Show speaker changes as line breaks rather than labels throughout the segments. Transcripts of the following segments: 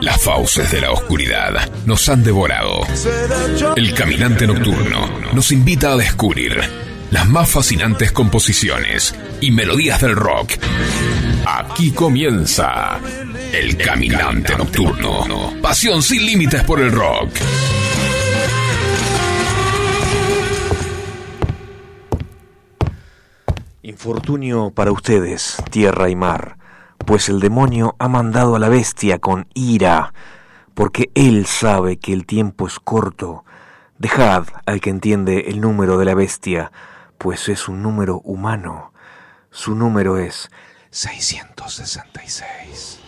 las fauces de la oscuridad nos han devorado. El caminante nocturno nos invita a descubrir las más fascinantes composiciones y melodías del rock. Aquí comienza El Caminante Nocturno. Pasión sin límites por el rock.
Infortunio para ustedes, tierra y mar, pues el demonio ha mandado a la bestia con ira, porque él sabe que el tiempo es corto. Dejad al que entiende el número de la bestia, pues es un número humano. Su número es 666.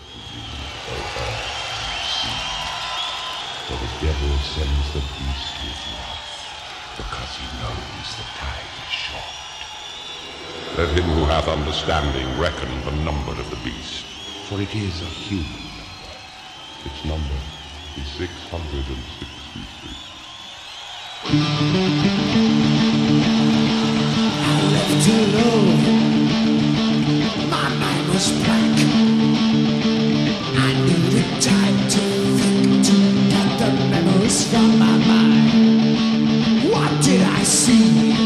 For the devil sends the beast with wrath, because he knows the time is short. Let him who hath understanding reckon the number of the beast, for it is a human number. Its number is 666.
left alone. My mind was blank. I needed time to think to get the memories from my mind. What did I see?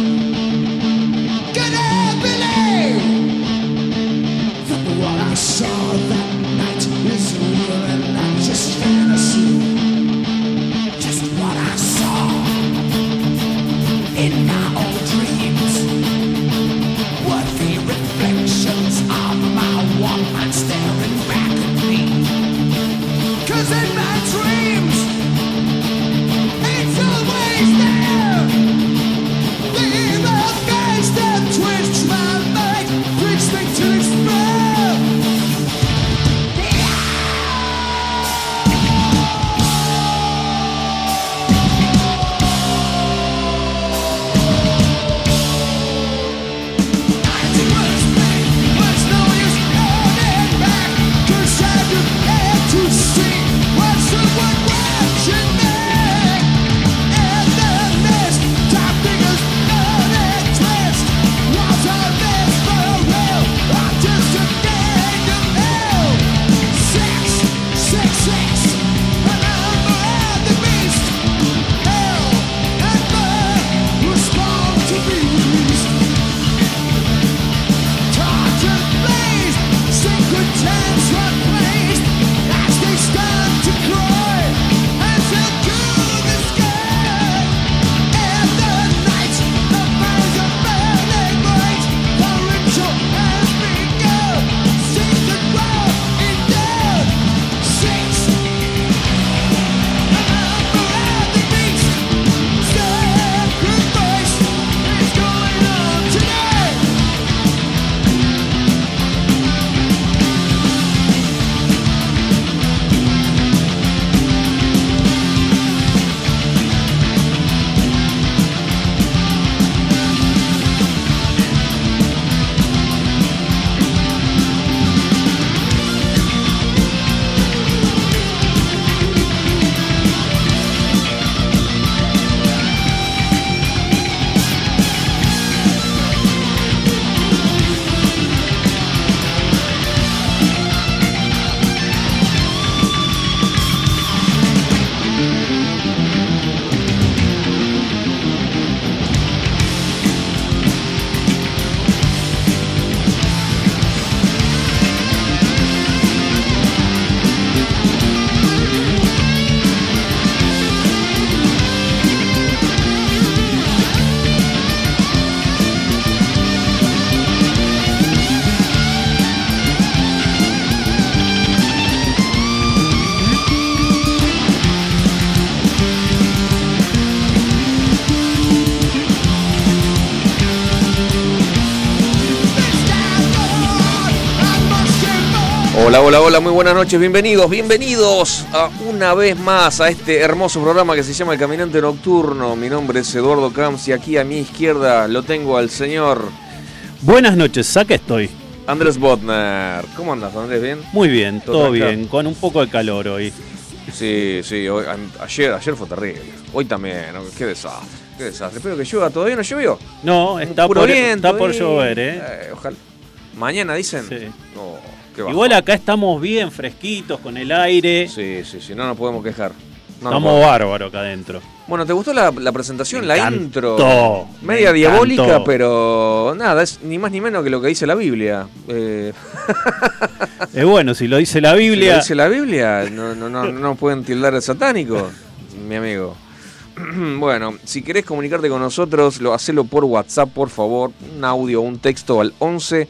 Hola, hola, hola, muy buenas noches, bienvenidos, bienvenidos a una vez más a este hermoso programa que se llama El Caminante Nocturno. Mi nombre es Eduardo Camps y aquí a mi izquierda lo tengo al señor
Buenas noches, acá estoy.
Andrés Botner. ¿Cómo andas, Andrés? ¿Bien?
Muy bien,
¿Todo
todo bien, con un poco de calor hoy.
Sí, sí, hoy- ayer, ayer fue terrible. Hoy también, qué desastre, qué desastre. Espero que llueva, ¿todavía no llovió?
No, está por,
viento
está por llover, ¿eh?
Eh, Ojalá. Mañana dicen.
Sí.
Bajón.
Igual acá estamos bien fresquitos con el aire.
Sí, sí, sí, no nos podemos quejar. No
estamos bárbaros acá adentro.
Bueno, ¿te gustó la, la presentación?
Me
la
encantó,
intro.
me
Media diabólica,
encantó.
pero nada, es ni más ni menos que lo que dice la Biblia. Eh,
Es bueno, si lo dice la
si lo
Biblia.
dice la Biblia, no, no, no, no pueden tildar de satánico, mi amigo. Bueno, si querés comunicarte con nosotros, lo hacelo por WhatsApp, por favor, un audio, un texto al 11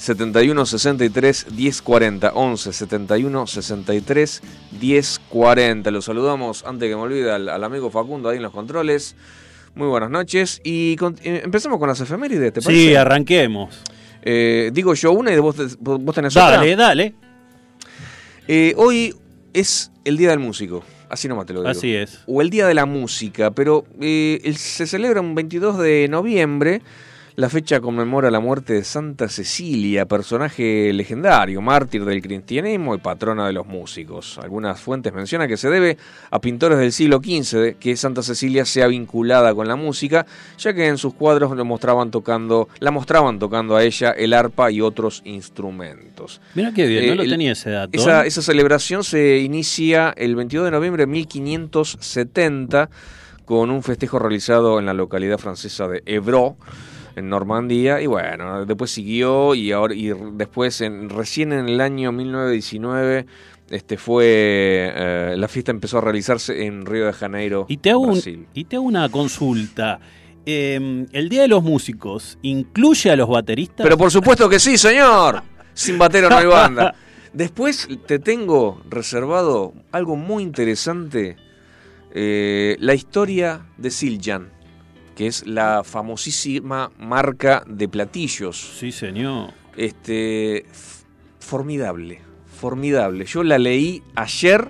71 63 1040. 11 71 63 1040. Lo saludamos antes que me olvide al, al amigo Facundo ahí en los controles. Muy buenas noches. Y con- eh, empezamos con las efemérides, ¿te parece?
Sí, arranquemos.
Eh, digo yo una y vos, vos tenés otra.
Dale, dale.
Eh, hoy es el Día del Músico, así nomás te lo digo.
Así es.
O el Día de la Música, pero eh, se celebra un 22 de noviembre. La fecha conmemora la muerte de Santa Cecilia, personaje legendario, mártir del cristianismo y patrona de los músicos. Algunas fuentes mencionan que se debe a pintores del siglo XV que Santa Cecilia sea vinculada con la música, ya que en sus cuadros lo mostraban tocando, la mostraban tocando a ella el arpa y otros instrumentos.
Mira qué bien, no
Eh,
lo
el-
tenía ese dato.
Esa,
¿eh?
esa celebración se inicia el 22 de noviembre de 1570 con un festejo realizado en la localidad francesa de Évreux, en Normandía, y bueno, después siguió y ahora y después en, recién en el año 1919 este fue eh, la fiesta empezó a realizarse en Río de Janeiro,
Y te hago, un- y te hago una consulta. Eh, ¿El Día de los Músicos incluye a los bateristas?
Pero por supuesto que sí, señor. Sin batero no hay banda. Después te tengo reservado algo muy interesante. eh, la historia de Siljan, que es la famosísima marca de platillos.
Sí, señor.
Este, formidable, formidable. Yo la leí ayer,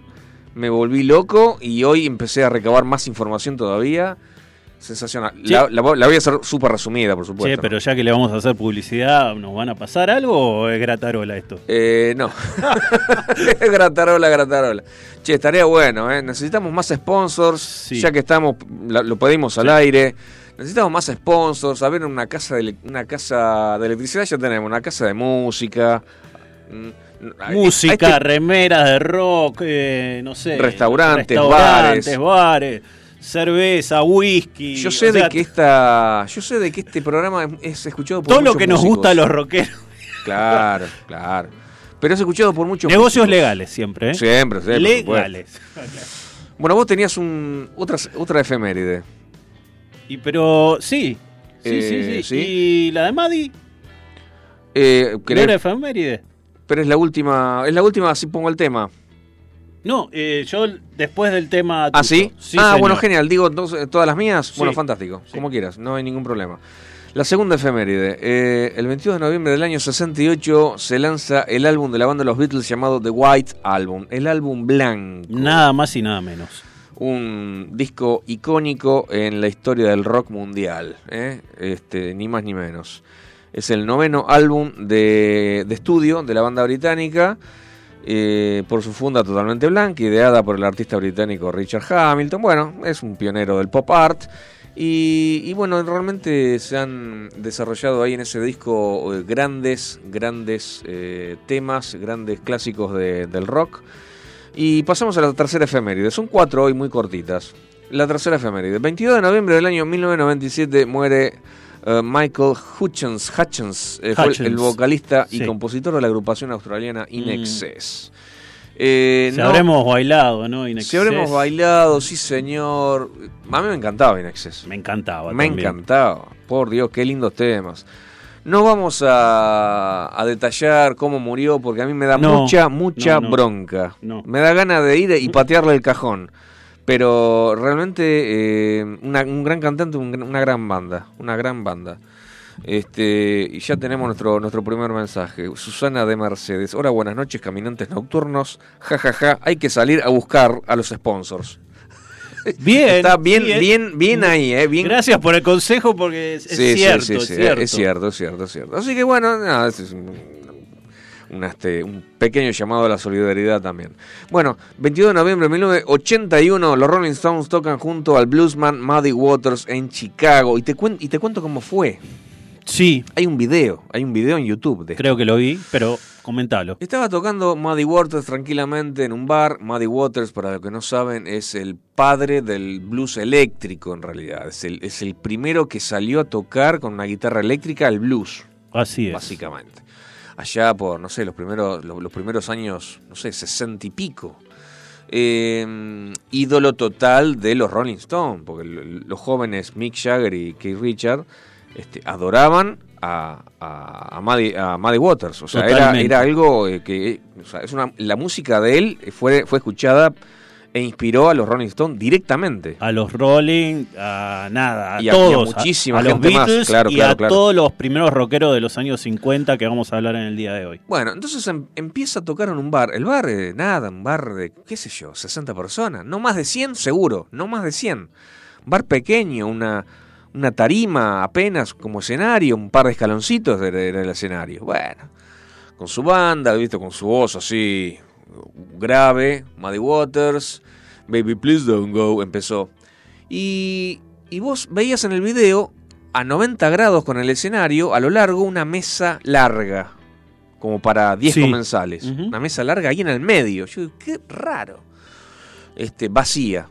me volví loco y hoy empecé a recabar más información todavía. Sensacional.
Sí.
La, la voy- la voy a hacer súper resumida, por supuesto.
Che, pero ya que le vamos a hacer publicidad, ¿nos van a pasar algo o es gratarola esto?
Eh, no. gratarola, gratarola. Che, estaría bueno, ¿eh? Necesitamos más sponsors,
Sí.
ya que estamos, la- lo pedimos al aire. Necesitamos más sponsors, a ver una casa de una casa de electricidad ya tenemos, una casa de música. mm, a
Música,
este-
remeras de rock, eh, no sé.
Restaurantes,
restaurantes, bares, cerveza, whisky.
yo sé
o sea,
de que esta, yo sé de que este programa es, es escuchado por
Todo lo que nos
músicos.
gusta a los rockeros.
Claro, claro. Pero es escuchado por muchos
Negocios
músicos.
legales siempre, ¿eh?
Siempre, siempre.
legales.
Bueno, vos tenías un otra otra efeméride.
Y pero sí. Sí,
Eh,
sí, sí,
¿sí?
¿Y la de Maddy?
Eh,
¿No
¿querés-
era efeméride?
Pero es la última, es la última, así pongo el tema.
No, eh, yo después del tema.
¿Ah,
tuyo.
sí? ah,
señor.
bueno, genial. Digo entonces, todas las mías. Bueno, fantástico.
Sí.
Como quieras, no hay ningún problema. La segunda efeméride. Eh, el 22 de noviembre del año 68 se lanza el álbum de la banda de los Beatles llamado The White Album. El álbum blanco.
Nada más y nada menos.
Un disco icónico en la historia del rock mundial, ¿eh? este, ni más ni menos. Es el noveno álbum de, de estudio de la banda británica, eh, por su funda totalmente blanca, ideada por el artista británico Richard Hamilton. Bueno, es un pionero del pop art. Y, bueno, realmente se han desarrollado ahí en ese disco eh, grandes, grandes temas, grandes clásicos de- del rock. Y pasamos a la tercera efeméride. Son cuatro hoy muy cortitas. La tercera efeméride. 22 de noviembre del año 1997 muere eh, Michael Hutchins. Hutchins eh, fue el-
Hutchins.
vocalista y
Sí.
compositor de la agrupación australiana In
Mm.
Excess. Eh,
Si
no-
habremos bailado, ¿no? In
si habremos bailado, sí señor. A mí me encantaba In Excess.
Me encantaba.
Me
también.
encantaba. Por Dios, qué lindos temas. No vamos a, a detallar cómo murió porque a mí me da
No,
mucha, mucha
no, no.
bronca.
No.
Me da ganas de ir y patearle el cajón. Pero realmente eh, una- un gran cantante, un gran- una gran banda. Una gran banda. Este, y ya tenemos nuestro, nuestro primer mensaje. Susana de Mercedes. Hola, buenas noches, caminantes nocturnos. Ja, ja, ja. Hay que salir a buscar a los sponsors.
Bien.
Está bien, bien, bien, ahí, eh. Bien,
Gracias por el consejo porque es,
Sí,
cierto, es
sí,
cierto.
es cierto, es cierto, es cierto. Así que bueno, nada, este es un, un, este, un pequeño llamado a la solidaridad también. Bueno, 22 de noviembre de 1981, los Rolling Stones tocan junto al bluesman Muddy Waters en Chicago. Y te, cuen- y te cuento cómo fue.
Sí,
Hay un video, hay un video en YouTube de
creo que lo vi, pero comentalo.
Estaba tocando Muddy Waters tranquilamente en un bar. Muddy Waters, para los que no saben, es el padre del blues eléctrico en realidad. Es el, es el primero que salió a tocar con una guitarra eléctrica el blues,
Así es.
básicamente. Allá por, no sé, los primeros, los, los primeros años, no sé, sesenta y pico. Eh, ídolo total de los Rolling Stones, porque los jóvenes Mick Jagger y Keith Richard este, adoraban a, a, a Muddy Waters. O sea, era, era algo eh, que. o sea, es una, la música de él fue, fue escuchada e inspiró a los Rolling Stones directamente.
A los Rolling, a nada, a
Y a-
todos.
muchísima
a, los
gente más,
Beatles
claro,
y
claro,
a
claro.
todos los primeros rockeros de los años 50 que vamos a hablar en el día de hoy.
Bueno, entonces em- empieza a tocar en un bar. El bar, eh, nada, un bar de, qué sé yo, 60 personas. No más de 100, seguro. No más de 100. Bar pequeño, una, una tarima apenas como escenario, un par de escaloncitos era el escenario. Bueno, con su banda, ¿viste? Con su voz así grave, Muddy Waters, Baby Please Don't Go, empezó. Y, y vos veías en el video a 90 grados con el escenario, a lo largo, una mesa larga, como para 10
Sí.
comensales. Una mesa larga ahí en el medio. Yo digo, qué raro. Este, vacía.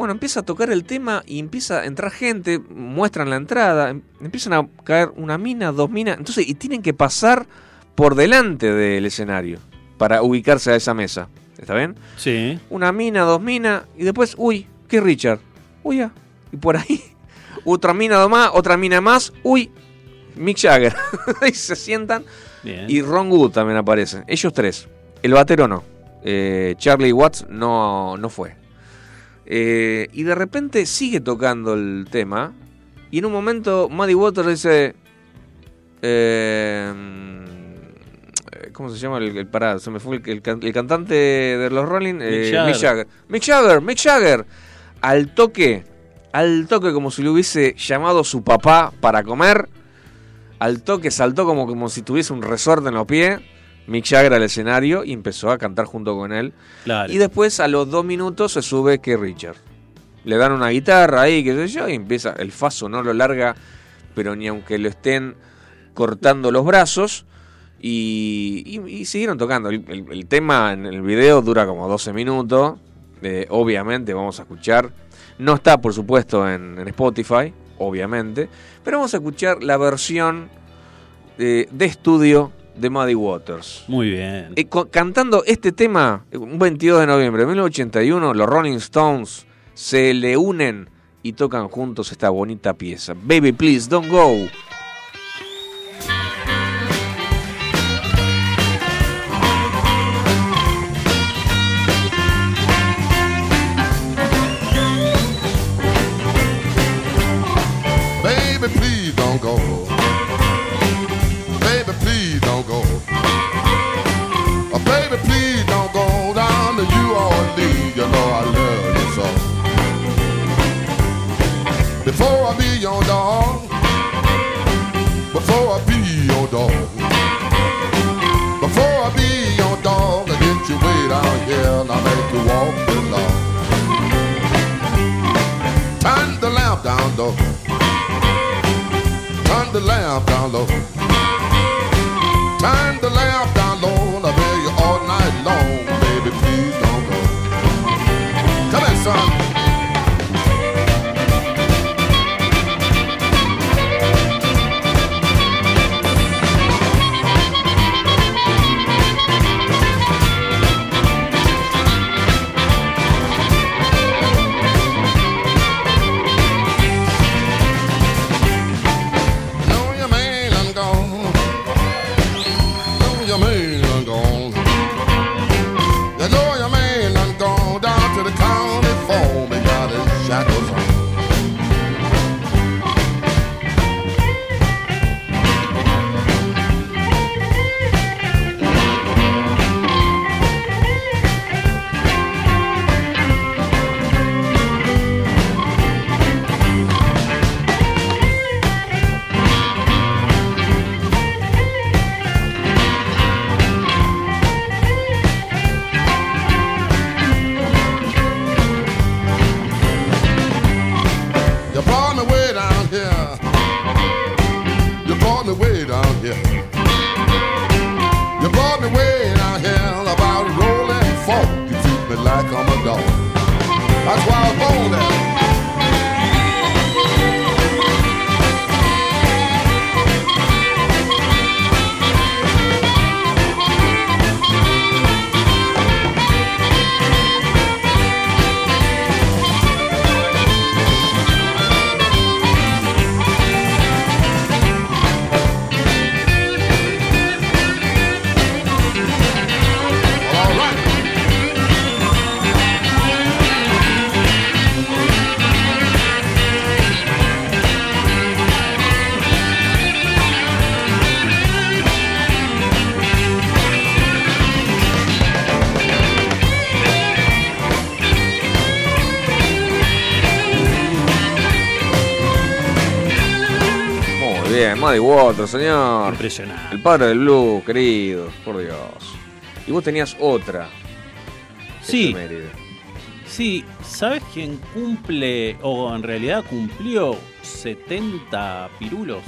Bueno, empieza a tocar el tema y empieza a entrar gente, muestran la entrada, em- empiezan a caer una mina, dos minas, entonces, y tienen que pasar por delante del escenario para ubicarse a esa mesa. ¿Está bien?
Sí.
Una mina, dos minas, y después, uy, ¿qué Richard? Uy, ya. Y por ahí, otra mina dos más, otra mina más, uy, Mick Jagger. y se sientan.
Bien.
Y Ron Wood también aparece. Ellos tres. El batero no. Eh, Charlie Watts no, no fue. Eh, y de repente sigue tocando el tema. Y en un momento Muddy Waters dice... eh, ¿Cómo se llama el, el pará? Se me fue el, el can- el cantante de los Rolling. eh,
Jagger.
Mick Jagger. Mick Jagger, Mick Jagger. Al toque, al toque como si le hubiese llamado su papá para comer. Al toque saltó como, como si tuviese un resorte en los pies. Mick Jagger al escenario y empezó a cantar junto con él.
Claro.
Y después a los dos minutos se sube que Richard. Le dan una guitarra ahí, qué sé yo, y empieza. El faso no lo larga, pero ni aunque lo estén cortando los brazos. Y, y- y siguieron tocando. El, el- el tema en el video dura como 12 minutos. Eh, obviamente vamos a escuchar. No está, por supuesto, en, en Spotify, obviamente. Pero vamos a escuchar la versión de, de estudio de Muddy Waters.
Muy bien.
Eh, cantando este tema, un 22 de noviembre de 1981, los Rolling Stones se le unen y tocan juntos esta bonita pieza. Baby, please, don't go.
Low. Turn the lamp down low. Turn the lamp down
Muddy Waters, señor.
Impresionante.
El padre del blues, querido, por Dios. Y vos tenías otra.
Sí, sí. ¿Sabes quién cumple, o en realidad cumplió 70 pirulos?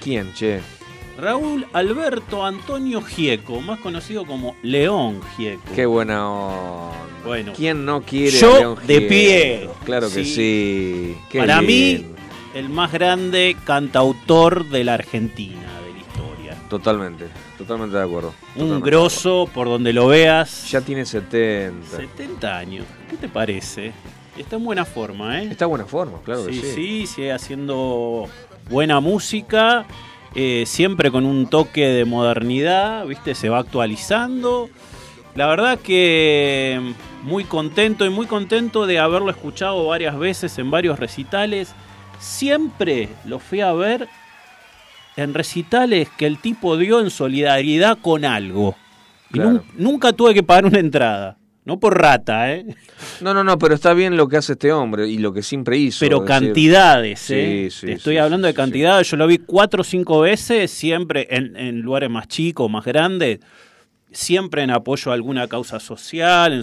¿Quién, che?
Raúl Alberto Antonio Gieco, más conocido como León Gieco.
Qué buena onda.
Bueno.
¿Quién no quiere
Yo
a León
de
Gieco?
pie.
Claro que
Sí.
sí. Qué
Para mí. El más grande cantautor de la Argentina, de la historia.
Totalmente, totalmente de acuerdo.
Un grosso por donde lo veas.
Ya tiene 70.
70 años. ¿Qué te parece? Está en buena forma, ¿eh?
Está en buena forma, claro que
sí,
sí.
sí, sigue haciendo buena música, eh, siempre con un toque de modernidad, ¿viste? Se va actualizando. La verdad que muy contento y muy contento de haberlo escuchado varias veces en varios recitales. Siempre lo fui a ver en recitales que el tipo dio en solidaridad con algo. Y
Claro.
nun- nunca tuve que pagar una entrada. No por rata, ¿eh?
No, no, no, pero está bien lo que hace este hombre y lo que siempre hizo.
Pero
decir,
cantidades,
Sí,
¿eh?
sí,
Te estoy
sí,
hablando
sí,
de
sí,
cantidades. Yo lo vi cuatro o cinco veces, siempre en, en lugares más chicos, más grandes, siempre en apoyo a alguna causa social, en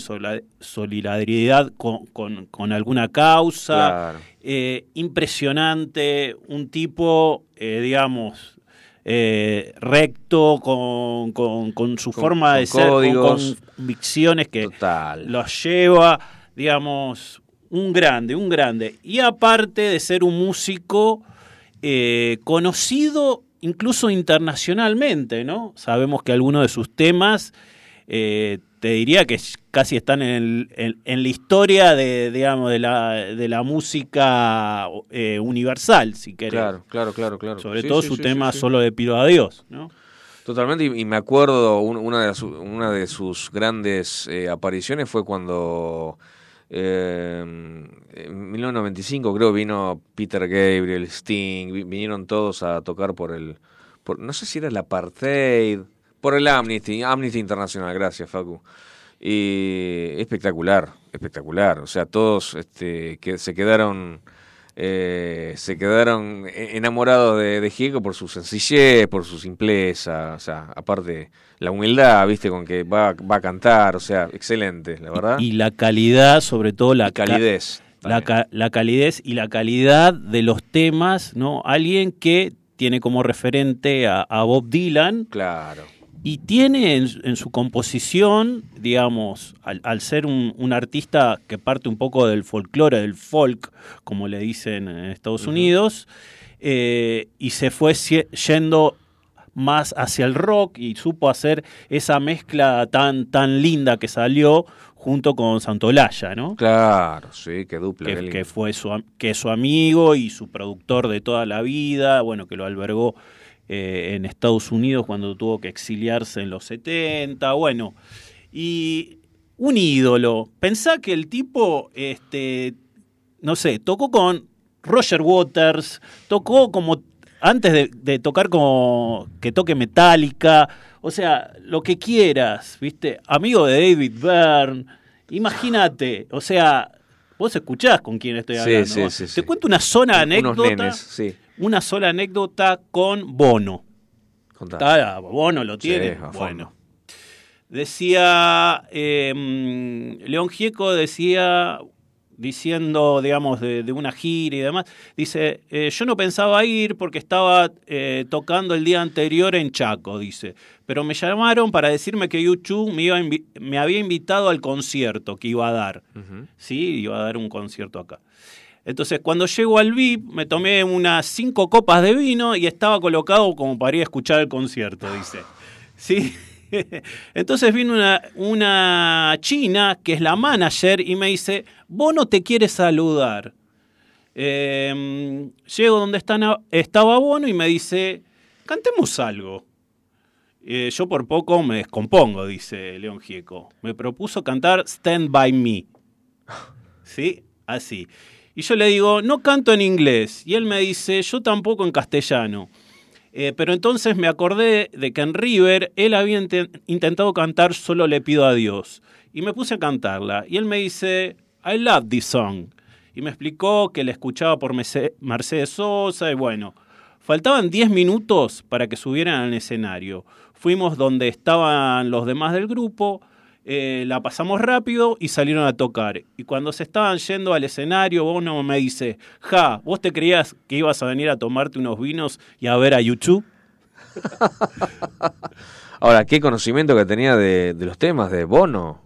solidaridad con, con- con alguna causa.
Claro.
Eh, impresionante, un tipo, eh, digamos, eh, recto, con, con- con su forma de ser, con convicciones que
Total.
los lleva, digamos, un grande, un grande. Y aparte de ser un músico conocido incluso internacionalmente, ¿no? Sabemos que algunos de sus temas, eh, te diría que casi están en, el- en- en la historia de, digamos, de la, de la música eh, universal, si querés.
Claro, claro, claro, claro.
Sobre
Sí,
todo
sí,
su
sí,
tema. Solo de Pido a Dios, ¿no?
Totalmente, y, y me acuerdo, un- una, de su- una de sus grandes eh, apariciones fue cuando eh, en 1995 creo vino Peter Gabriel, Sting, vi- vinieron todos a tocar por el, por, no sé si era el Apartheid, por el Amnesty, Amnesty Internacional, gracias Facu. Y espectacular, espectacular, o sea, todos este, que se quedaron... eh, se quedaron e- enamorados de, de por su sencillez, por su simpleza, o sea, aparte la humildad, viste, con que va, va a cantar, o sea, excelente, la verdad.
Y la calidad, sobre todo la
Y calidez.
La, ca- la calidez y la calidad de los temas, ¿no? Alguien que tiene como referente a, a Bob Dylan
Claro,
y tiene en, en su composición, digamos, al, al ser un, un artista que parte un poco del folclore, del folk, como le dicen en Estados Unidos, eh, y se fue yendo más hacia el rock y supo hacer esa mezcla tan, tan linda que salió junto con Santolaya, ¿no?
claro, sí, qué dupla.
que, fue su, que su amigo y su productor de toda la vida, bueno, que lo albergó eh, en Estados Unidos cuando tuvo que exiliarse en los 70, bueno, y un ídolo. Pensá que el tipo, este, no sé, tocó con Roger Waters, tocó como antes de, de tocar como que toque Metallica, o sea, lo que quieras, ¿viste? Amigo de David Byrne, imagínate, o sea, vos escuchás con quién estoy hablando.
sí,
Te cuento una
Unos
anécdota,
nenes, sí.
Una sola anécdota con Bono. Está, Bono lo tiene.
fondo.
bueno. Decía, eh, mm, León Gieco decía, diciendo, digamos, de, de una gira y demás, dice, eh, yo no pensaba ir porque estaba eh, tocando el día anterior en Chaco, dice, pero me llamaron para decirme que YouTube me, iba me había invitado al concierto que iba a dar, ¿sí? Iba a dar un concierto acá. Entonces, cuando llego al VIP, me tomé unas cinco copas de vino y estaba colocado como para ir a escuchar el concierto, dice. ¿Sí? Entonces vino una, una china que es la manager y me dice, Bono te quiere saludar. Eh, llego donde está- estaba Bono y me dice, cantemos algo. Eh, yo por poco me descompongo, dice León Gieco. Me propuso cantar Stand By Me. ¿Sí? Así. Y yo le digo, no canto en inglés. Y él me dice, yo tampoco en castellano. Eh, pero entonces me acordé de que en River él había inte- intentado cantar Solo le pido a Dios. Y me puse a cantarla. Y él me dice, I love this song. Y me explicó que la escuchaba por Mercedes Sosa y bueno. Faltaban 10 minutos para que subieran al escenario. Fuimos donde estaban los demás del grupo, eh, la pasamos rápido y salieron a tocar. Y cuando se estaban yendo al escenario, uno me dice, ja, ¿vos te creías que ibas a venir a tomarte unos vinos y a ver a YouTube?
Ahora, qué conocimiento que tenía de, de los temas de Bono.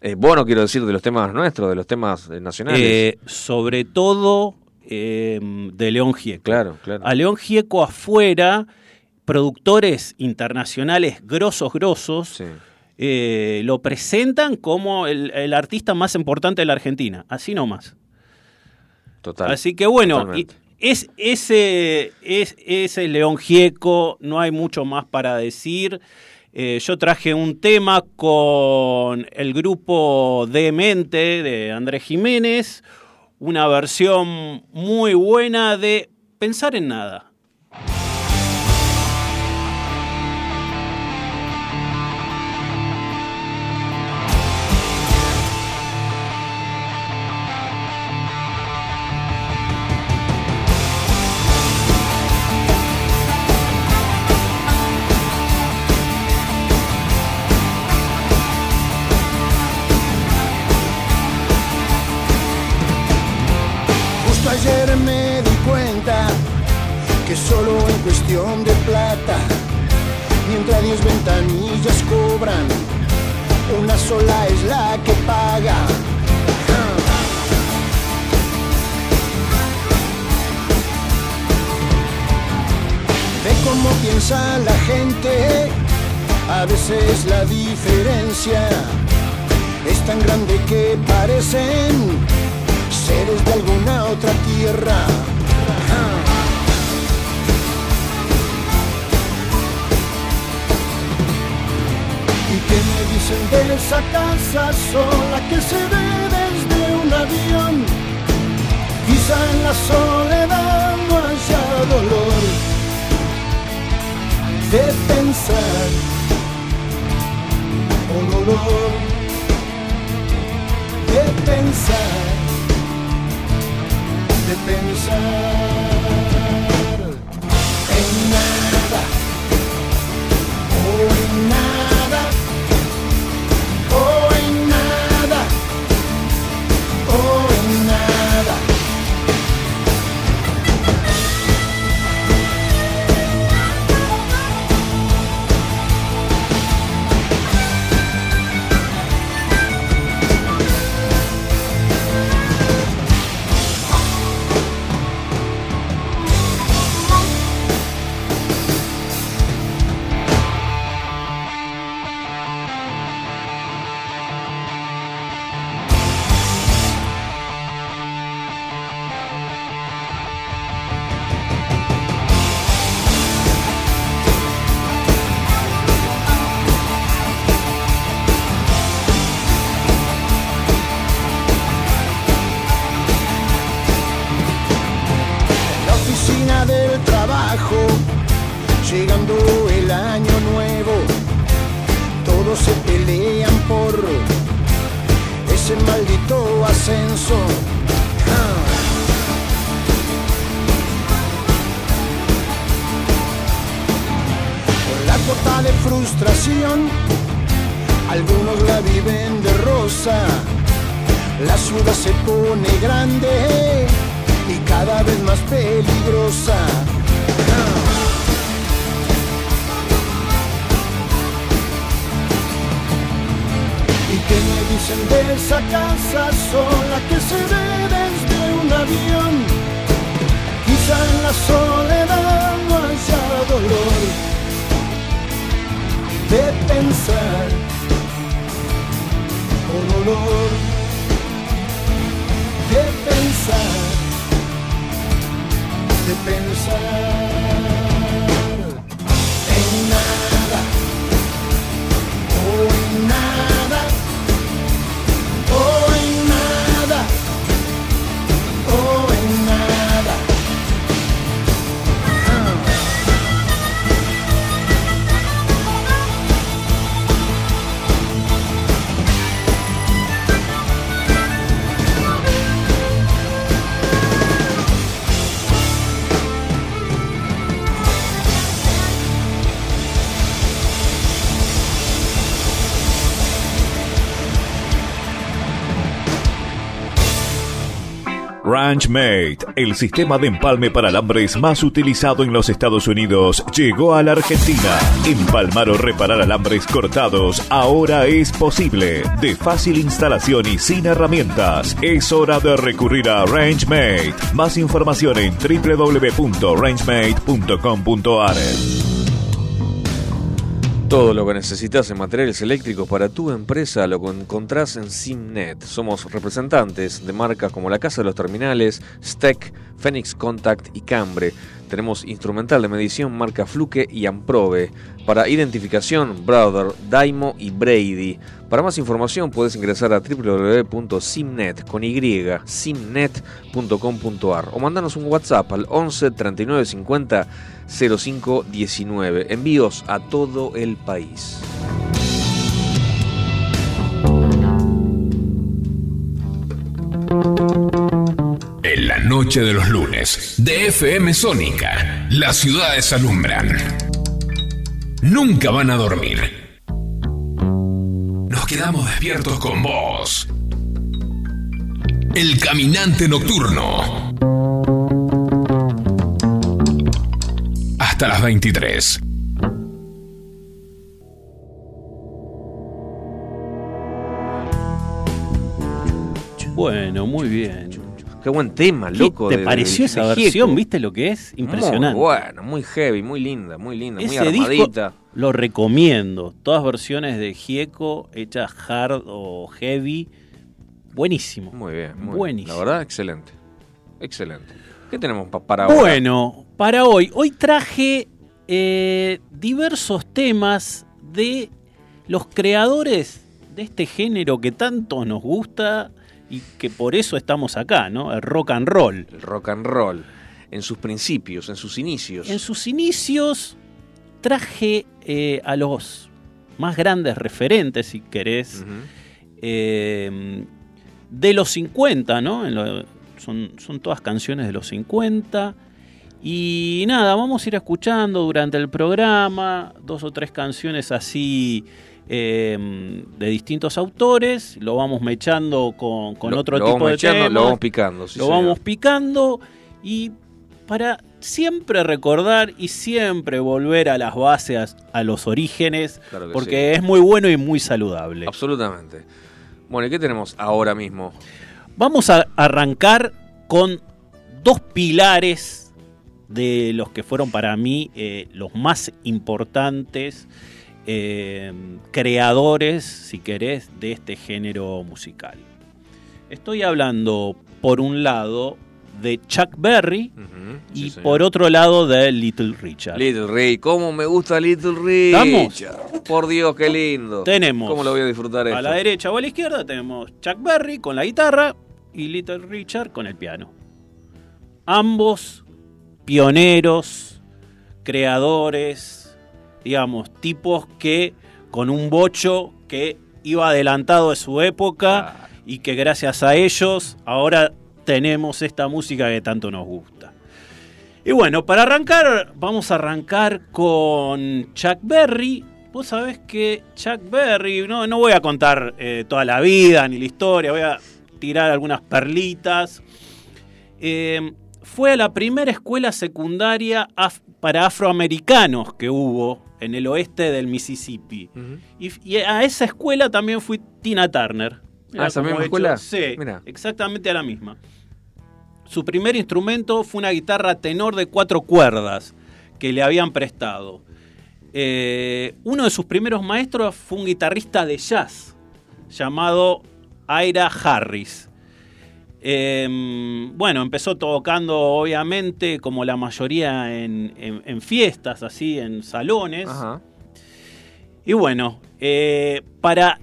Eh, Bono, quiero decir, de los temas nuestros, de los temas eh, nacionales.
Sobre todo de León Gieco.
claro, claro.
A León Gieco afuera, productores internacionales grosos, grosos,
Sí.
Eh, lo presentan como el, el artista más importante de la Argentina, así nomás.
Total.
Así que bueno, y es, ese, es, ese León Gieco, no hay mucho más para decir. Eh, yo traje un tema con el grupo Demente de Andrés Jiménez, una versión muy buena de Pensar en Nada.
Cobran, una sola es la que paga. Ve cómo piensa la gente, a veces la diferencia es tan grande que parecen seres de alguna otra tierra. Dicen de esa casa sola que se ve desde un avión? Quizá en la soledad no haya dolor de pensar o dolor de pensar, de pensar en nada, o en nada,
RanchMate, el sistema de empalme para alambres más utilizado en los Estados Unidos, llegó a la Argentina. Empalmar o reparar alambres cortados ahora es posible. De fácil instalación y sin herramientas. Es hora de recurrir a RangeMate. Más información en www.rangemate.com.ar.
Todo lo que necesitas en materiales eléctricos para tu empresa lo encontrás en Simnet. Somos representantes de marcas como la Casa de los Terminales, Steck, Phoenix Contact y Cambre. Tenemos instrumental de medición marca Fluke y Amprobe. Para identificación, Brother, Daimo y Brady. Para más información puedes ingresar a www.simnet o mandanos un WhatsApp al 11 39 50 05 19. Envíos a todo el país.
En la noche de los lunes, de FM Sónica, las ciudades alumbran. Nunca van a dormir. Nos quedamos despiertos con vos. El caminante nocturno. Hasta las 23.
Bueno, muy bien.
Qué buen tema,
¿Qué
loco.
¿Te
de-
pareció
de-
esa
de
versión? ¿Viste lo que es? Impresionante.
Muy bueno, muy heavy, muy linda, muy linda, muy
Ese disco
armadita.
lo recomiendo. Todas versiones de Gieco hechas hard o heavy. Buenísimo.
Muy bien, muy bien.
Buenísimo.
La verdad, excelente. Excelente. ¿Qué tenemos pa- para ahora?
Bueno, para hoy, hoy traje eh, diversos temas de los creadores de este género que tanto nos gusta y que por eso estamos acá, ¿no? El rock and roll.
El rock and roll. En sus principios, en sus inicios.
En sus inicios traje eh, a los más grandes referentes, si querés, eh, de los 50, ¿no? En lo- son, son todas canciones de los 50. Y nada, vamos a ir escuchando durante el programa dos o tres canciones así eh, de distintos autores. Lo vamos mechando con, con
Lo-
otro
lo
tipo de
echando,
temas.
Lo vamos picando. sí,
lo
señor.
vamos picando y para siempre recordar y siempre volver a las bases, a, los orígenes,
Claro
porque es muy bueno y muy saludable.
Absolutamente. Bueno, ¿y qué tenemos ahora mismo?
Vamos a arrancar con dos pilares de los que fueron para mí eh, los más importantes eh, creadores, si querés, de este género musical. Estoy hablando, por un lado, de Chuck Berry y
sí,
por otro lado de Little Richard.
Little Rick, cómo me gusta Little.
¿Estamos?
Por Dios, qué lindo.
Tenemos
¿Cómo lo voy a disfrutar
a
esto?
la derecha o a la izquierda tenemos Chuck Berry con la guitarra y Little Richard con el piano. Ambos pioneros, creadores, digamos, tipos que con un bocho que iba adelantado de su época y que gracias a ellos ahora tenemos esta música que tanto nos gusta. Y bueno, para arrancar, vamos a arrancar con Chuck Berry. Vos sabés que Chuck Berry, no, no voy a contar eh, toda la vida ni la historia, voy a tirar algunas perlitas. Eh, fue a la primera escuela secundaria af- para afroamericanos que hubo en el oeste del Mississippi. y, y a esa escuela también fui Tina Turner.
¿Ah, esa
cómo
misma escuela?
Sí,
Mirá.
exactamente a la misma. Su primer instrumento fue una guitarra tenor de cuatro cuerdas que le habían prestado. Eh, uno de sus primeros maestros fue un guitarrista de jazz llamado Ira Harris. Eh, bueno, empezó tocando obviamente como la mayoría en, en- en fiestas, así, en salones.
Ajá.
Y bueno, eh, para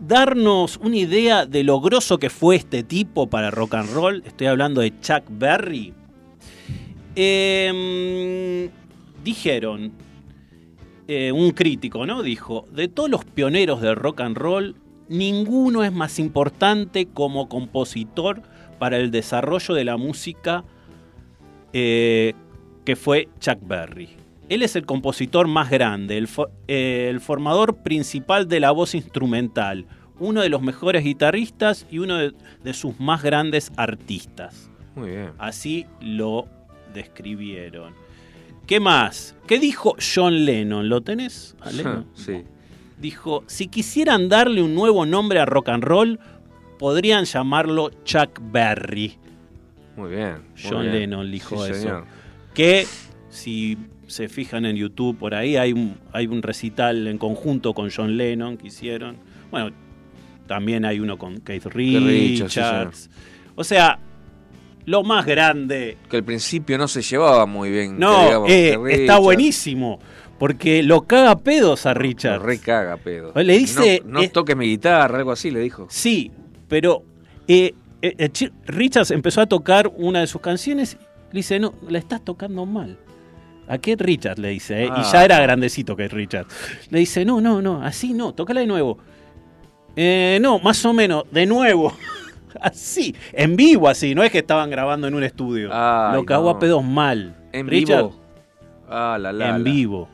darnos una idea de lo grosso que fue este tipo para rock and roll, estoy hablando de Chuck Berry. eh, dijeron, eh, un crítico, ¿no? Dijo, de todos los pioneros del rock and roll, ninguno es más importante como compositor para el desarrollo de la música eh, que fue Chuck Berry. Él es el compositor más grande, el, eh, el formador principal de la voz instrumental, uno de los mejores guitarristas y uno de, de sus más grandes artistas.
Muy bien.
Así lo describieron. ¿Qué más? ¿Qué dijo John Lennon? ¿Lo tenés? a Lennon?
sí.
Dijo, si quisieran darle un nuevo nombre a rock and roll, podrían llamarlo Chuck Berry.
Muy bien. muy
John
bien.
Lennon dijo
Sí,
eso.
señor.
Que si se fijan en YouTube por ahí hay un, hay un recital en conjunto con John Lennon que hicieron. Bueno, también hay uno con Keith
Richards, sí,
o sea, lo más grande.
Que al principio no se llevaba muy bien.
No,
digamos,
eh, está buenísimo. Porque lo caga pedos a
Lo
Richards.
recaga, pedo.
Le dice,
No, no
eh,
toques mi guitarra, algo así le dijo.
Sí, pero eh, eh, eh, Richards empezó a tocar una de sus canciones. Le dice, no, la estás tocando mal. ¿A qué Richards? Le dice, eh,
Ah.
y ya era grandecito que Richards. Le dice, no, no, no, así no, tócala de nuevo. "Eh, no, más o menos, de nuevo. así, en vivo así, no es que estaban grabando en un estudio.
Ay,
Lo cagó
no.
a pedos mal.
En
Richards,
vivo. Ah, la la.
en
la.
vivo.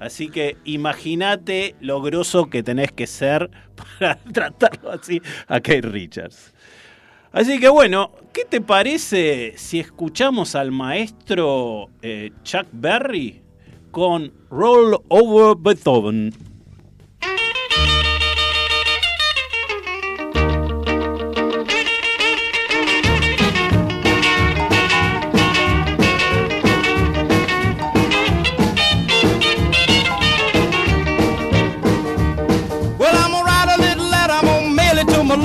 Así que imagínate lo groso que tenés que ser para tratarlo así a Kate Richards. Así que bueno, ¿qué te parece si escuchamos al maestro eh, Chuck Berry con Roll Over Beethoven?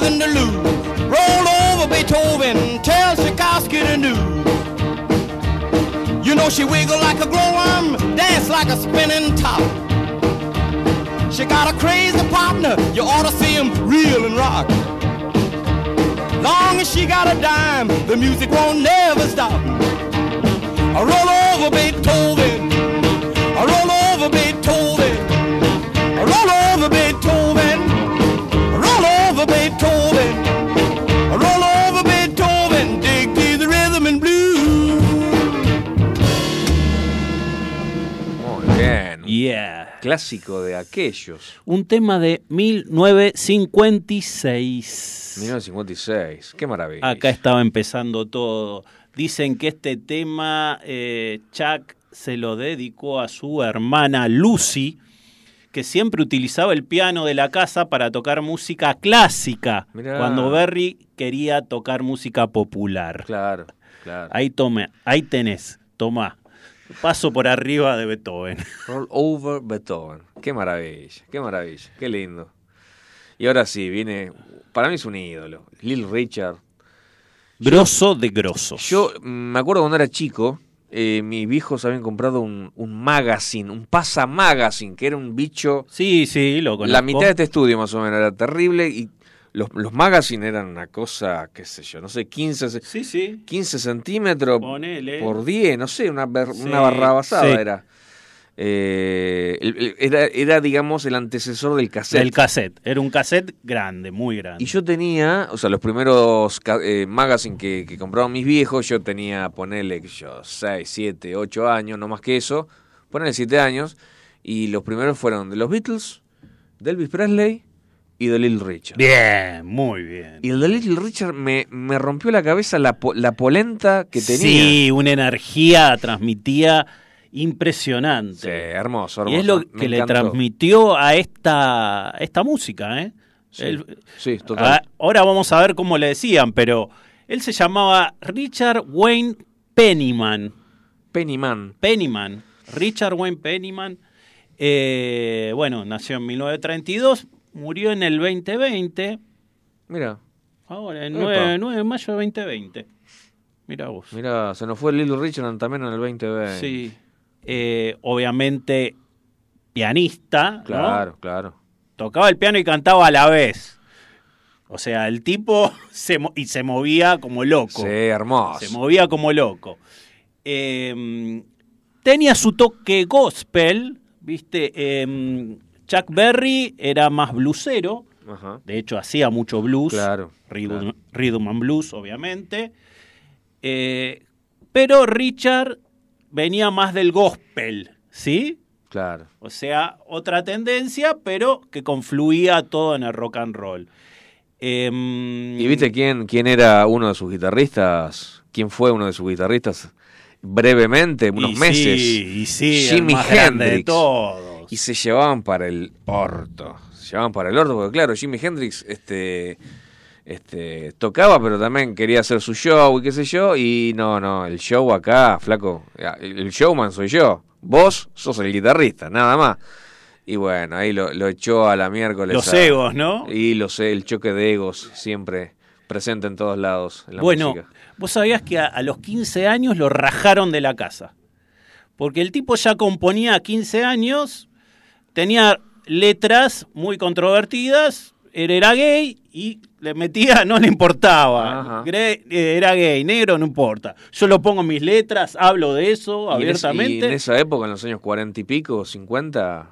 Nothing to lose. Roll over Beethoven, tell Tchaikovsky the news. You know she wiggle like a glowworm, dance like a spinning top. She got a crazy partner, you ought to see him reel and rock. Long as she got a dime, the music won't never stop. Roll over Beethoven.
Clásico de aquellos.
Un tema de 1956.
1956, qué maravilla.
Acá estaba empezando todo. Dicen que este tema eh, Chuck se lo dedicó a su hermana Lucy, que siempre utilizaba el piano de la casa para tocar música clásica,
Mirá.
cuando Berry quería tocar música popular.
Claro, claro.
Ahí tome, ahí tenés, toma. Paso por arriba de Beethoven.
Roll over Beethoven. Qué maravilla, qué maravilla, qué lindo. Y ahora sí, viene, para mí es un ídolo, Lil Richard.
Grosso de grosos.
Yo me acuerdo cuando era chico, eh, mis viejos habían comprado un, un magazine, un pasa magazine, que era un bicho...
Sí, sí, lo conozco.
La mitad de este estudio más o menos era terrible y los, los magazines eran una cosa, qué sé yo, no sé, 15, ce-
Sí, sí.
15 centímetros
Ponele.
por 10, no sé, una, ber-
Sí,
una barrabasada
sí.
era. Eh, era. Era, digamos, el antecesor del cassette.
El cassette. Era un cassette grande, muy grande.
y yo tenía, o sea, los primeros eh, magazine que, que compraron mis viejos, yo tenía, ponele, yo, 6, 7, 8 años, no más que eso, ponele 7 años, y los primeros fueron de los Beatles, de Elvis Presley y de Little Richard.
Bien, muy bien.
Y el de Little Richard me, me rompió la cabeza la, po- la polenta que tenía.
Sí, una energía transmitía impresionante.
Sí, hermoso, hermoso.
y es lo
Me
que le transmitió a esta, esta música, ¿eh?
Sí,
Él-
sí, total.
Ah, ahora vamos a ver cómo le decían, pero él se llamaba Richard Wayne Pennyman.
Pennyman.
Pennyman. Richard Wayne Pennyman. eh, bueno, nació en 1932, murió en el 2020.
Mira,
Ahora, el
Epa.
9, 9 de mayo de 2020. Mira vos.
mira, se nos fue Little Richard también en el 2020.
Sí. Eh, obviamente, pianista. ¿no?
Claro, claro.
Tocaba el piano y cantaba a la vez. O sea, el tipo se, y se movía como loco.
Sí, hermoso.
Se movía como loco. Eh, tenía su toque gospel, ¿viste? Eh, Chuck Berry era más blusero.
Ajá.
De hecho, hacía mucho blues.
Claro,
Rhythm,
claro.
rhythm and blues, obviamente. Eh, pero Richard venía más del gospel, ¿sí?
Claro.
O sea, otra tendencia, pero que confluía todo en el rock and roll. Em,
¿Y viste quién, quién era uno de sus guitarristas? ¿Quién fue uno de sus guitarristas? Brevemente, unos
y
meses.
Sí, y sí, el
Jimi
más grande de
Hendrix. Y se llevaban para el orto. Se llevaban para el orto, porque claro, Jimi Hendrix este, este, tocaba, pero también quería hacer su show y qué sé yo. Y no, no, el show acá, flaco, el el showman soy yo. Vos sos el guitarrista, nada más. Y bueno, ahí lo, lo echó a la miércoles.
Los
a-
egos, ¿no?
Y los, el choque de egos siempre presente en todos lados en la
bueno,
música.
vos sabías que a, a los 15 años lo rajaron de la casa. Porque el tipo ya componía a 15 años, tenía letras muy controvertidas, él era gay y le metía, no le importaba.
Ajá.
Eh, Era gay, negro, no importa. Yo lo pongo en mis letras, hablo de eso
Y en ese-
abiertamente.
Y en esa época, en los años cuarenta y pico, 50...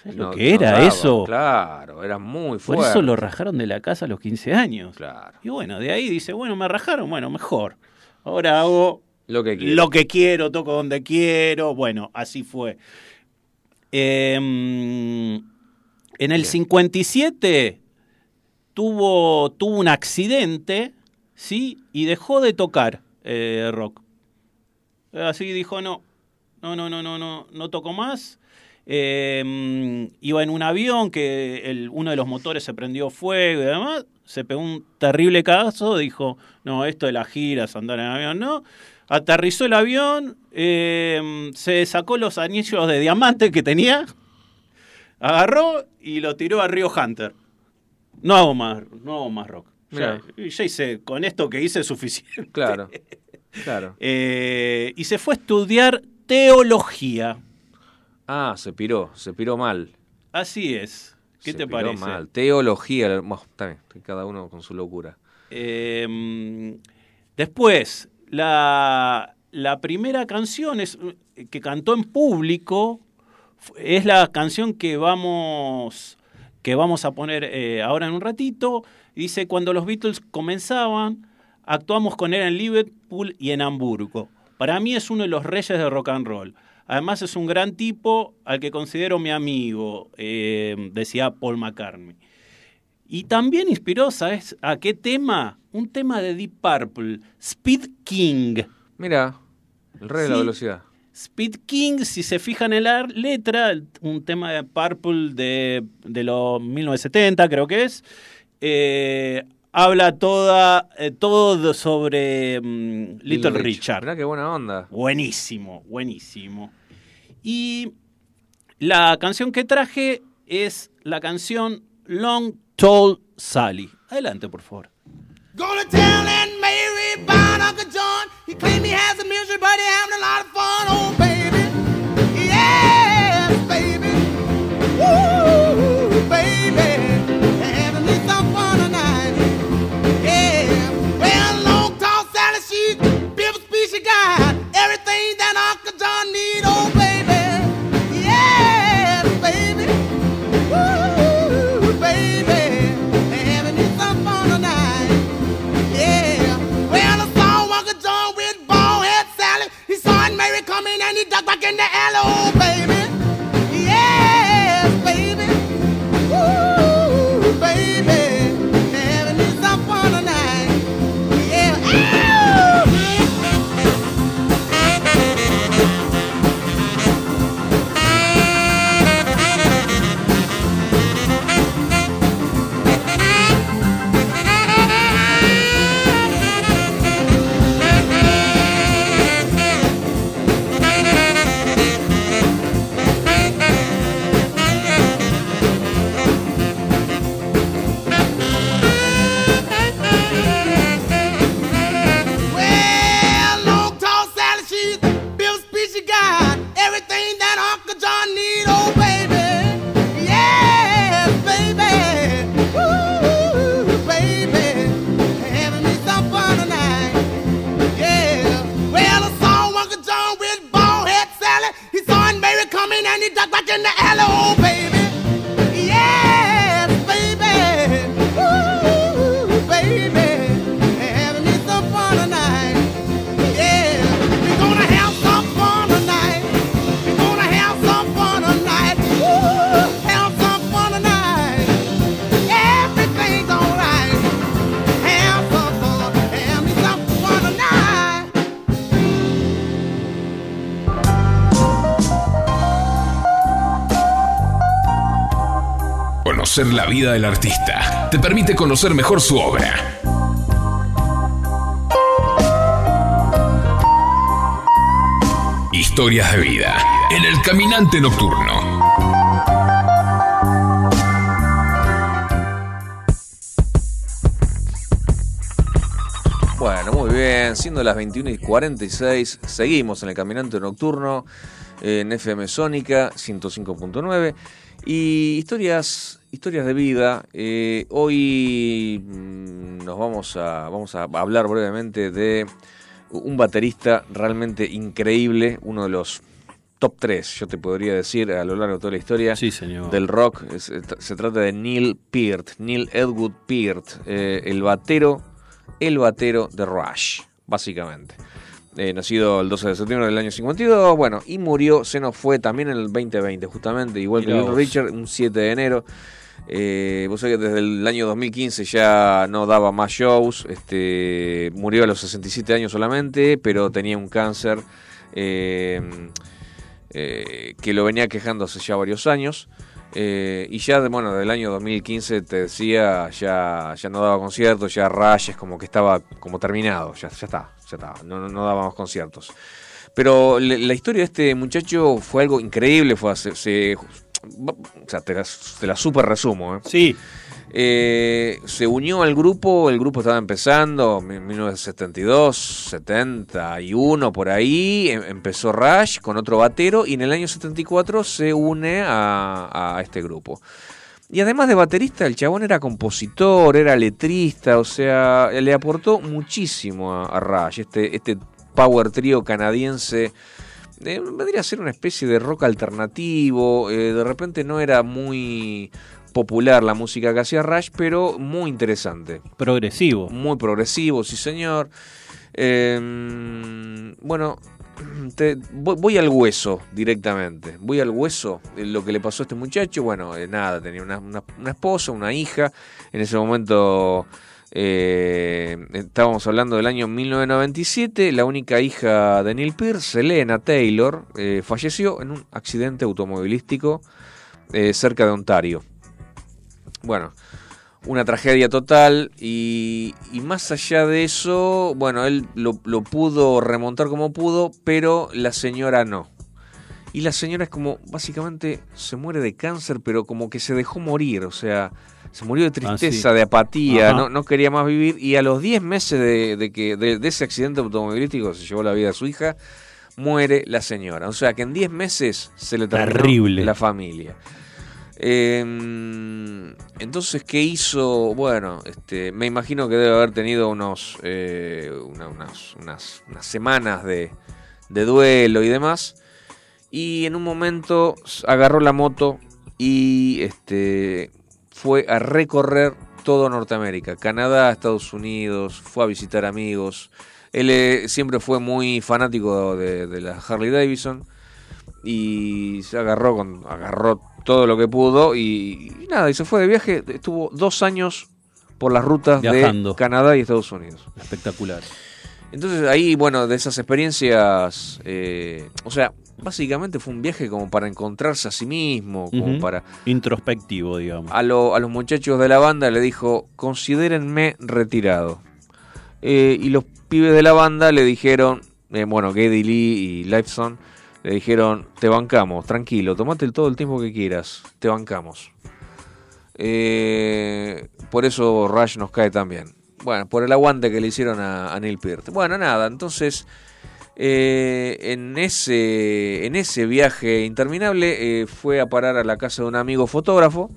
¿Sabés
no-
lo que era
no daba,
eso?
Claro, era muy
Por
fuerte.
eso lo rajaron de la casa a los 15 años.
Claro.
Y bueno, de ahí dice, bueno, me rajaron, bueno, mejor. Ahora hago
Lo que quiero.
lo que quiero, toco donde quiero. Bueno, así fue. Eh, en el 57 tuvo, tuvo un accidente, ¿sí? Y dejó de tocar eh, rock. Así dijo, no, no, no, no, no, no, no toco más. Eh, iba en un avión que el- uno de los motores se prendió fuego y demás. Se pegó un terrible caso. Dijo, no, esto de las giras, andar en avión, no. Aterrizó el avión, eh, se sacó los anillos de diamante que tenía, agarró y lo tiró a Río Hunter. No hago más, no hago más rock. Ya, hice, con esto que hice es suficiente.
Claro, claro.
Eh, y se fue a estudiar teología.
Ah, se piró, se piró mal.
Así es. ¿Qué
Se
te
piró
parece?
mal. Teología, bueno, está bien, cada uno con su locura.
Eh, después, la, la primera canción es, que cantó en público es la canción que vamos, que vamos a poner eh, ahora en un ratito. Dice, cuando los Beatles comenzaban, actuamos con él en Liverpool y en Hamburgo. Para mí es uno de los reyes de rock and roll. Además es un gran tipo al que considero mi amigo, eh, decía Paul McCartney. Y también inspiró, ¿sabes? ¿A qué tema? Un tema de Deep Purple, Speed King.
Mira, el rey de la velocidad.
Speed King, si se fijan en la letra, un tema de Purple de, de los 1970, creo que es, eh, habla toda, eh, todo sobre mm, Little, Richard.
Mirá qué buena onda.
Buenísimo, buenísimo. Y la canción que traje es la canción Long Tall Sally. Adelante, por favor.
Gonna tell Aunt Mary about Uncle John. He claimed he has a misery, but he having a lot of fun. Oh, baby. Yes, baby. Woo, baby.
Conocer la vida del artista te permite conocer mejor su obra. Historias de vida en el caminante nocturno.
Bueno, muy bien, siendo las 21 y 46, seguimos en el Caminante Nocturno en FM Sónica 105.9 y historias, historias de vida. Eh, hoy mm, nos vamos a, vamos a hablar brevemente de un baterista realmente increíble, uno de los top 3, yo te podría decir, a lo largo de toda la historia
Sí, señor.
del rock. Es- se trata de Neil Peart, Neil Edwood Peart, eh, el batero, el batero de Rush, básicamente. Eh, nacido el 12 de septiembre del año 52, bueno, y murió, se nos fue también en el 2020, justamente, igual que Little. Richard, un 7 de enero. Eh, vos sabés que desde el año 2015 ya no daba más shows, este, murió a los 67 años solamente, pero tenía un cáncer eh, eh, que lo venía quejando hace ya varios años. Y ya, de- bueno, del año 2015, te decía, ya, ya no daba conciertos, ya Rayes como que estaba como terminado, ya, está, ya está, no, no, daba más conciertos. Pero la historia de este muchacho fue algo increíble, fue hace- se- o sea, te la, te la super resumo. ¿eh?
Sí,
Eh, se unió al grupo, el grupo estaba empezando, en 1972, 71, por ahí, em- empezó Rush con otro batero y en el año 74 se une a, a este grupo. Y además de baterista, el chabón era compositor, era letrista, o sea, le aportó muchísimo a, a Rush, este, este power trio canadiense. Eh, vendría a ser una especie de rock alternativo, eh, de repente no era muy popular la música que hacía Rush, pero muy interesante.
progresivo.
Muy progresivo, sí señor. Eh, bueno, te- voy, voy al hueso directamente. Voy al hueso. Lo que le pasó a este muchacho, bueno, eh, nada, tenía una, una- una esposa, una hija. En ese momento eh, estábamos hablando del año 1997. La única hija de Neil Pearce, Elena Taylor, eh, falleció en un accidente automovilístico eh, cerca de Ontario. Bueno, una tragedia total y, y más allá de eso, bueno, él lo, lo pudo remontar como pudo, pero la señora no. Y la señora es como, básicamente, se muere de cáncer, pero como que se dejó morir, o sea, se murió de tristeza,
sí.
de apatía, no, no quería más vivir. Y a los 10 meses de, de que, de, de ese accidente automovilístico se llevó la vida de su hija, muere la señora. O sea que en 10 meses se le terminó
Terrible.
la familia. Eh, entonces, ¿qué hizo? Bueno, este, me imagino que debe haber tenido unos, eh, una- unas, unas- unas semanas de, de duelo y demás. Y en un momento agarró la moto y este, fue a recorrer todo Norteamérica, Canadá, Estados Unidos, fue a visitar amigos. Él eh, siempre fue muy fanático de, de la Harley Davidson y se agarró con agarró todo lo que pudo y, y nada y se fue de viaje estuvo dos años por las rutas
Viajando.
de Canadá y Estados Unidos
Espectacular.
entonces ahí bueno de esas experiencias eh, o sea básicamente fue un viaje como para encontrarse a sí mismo como para
Introspectivo, digamos.
a, lo- a los muchachos de la banda le dijo considérenme retirado Eh, y los pibes de la banda le dijeron eh, bueno Geddy Lee y Lifeson le dijeron te bancamos tranquilo tomate todo el tiempo que quieras te bancamos Eh, por eso Rush nos cae tan bien bueno por el aguante que le hicieron a, a Neil Peart. Bueno nada entonces eh, en, ese, en ese viaje interminable eh, fue a parar a la casa de un amigo fotógrafo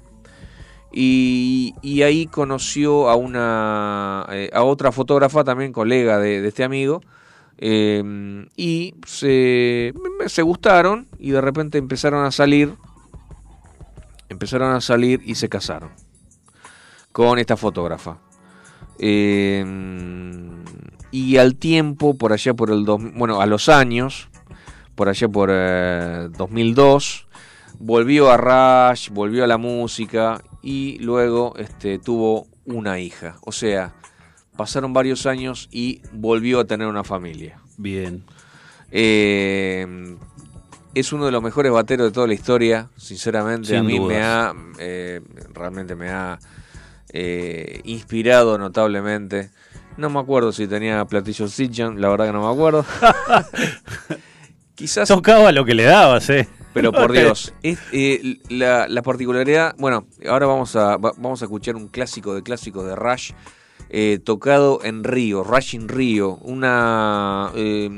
y, ahí conoció a una eh, a otra fotógrafa también colega de, de este amigo y se, se gustaron y de repente empezaron a salir empezaron a salir y se casaron con esta fotógrafa Eh, y al tiempo por allá por el dos- bueno a los años por allá por eh, 2002 volvió a Rush, volvió a la música y luego este, tuvo una hija. O sea, pasaron varios años y volvió a tener una familia.
Bien.
Eh, es uno de los mejores bateros de toda la historia, sinceramente.
Sin
a mí me ha, eh, realmente me ha eh, inspirado notablemente. No me acuerdo si tenía platillo Sitchin, la verdad que no me acuerdo. Quizás
Tocaba lo que le dabas, ¿eh?
pero por Dios, es, eh, la, la particularidad, bueno, ahora vamos a, va- vamos a escuchar un clásico de clásicos de Rush, eh, tocado en Río, Rush in Río, una... eh,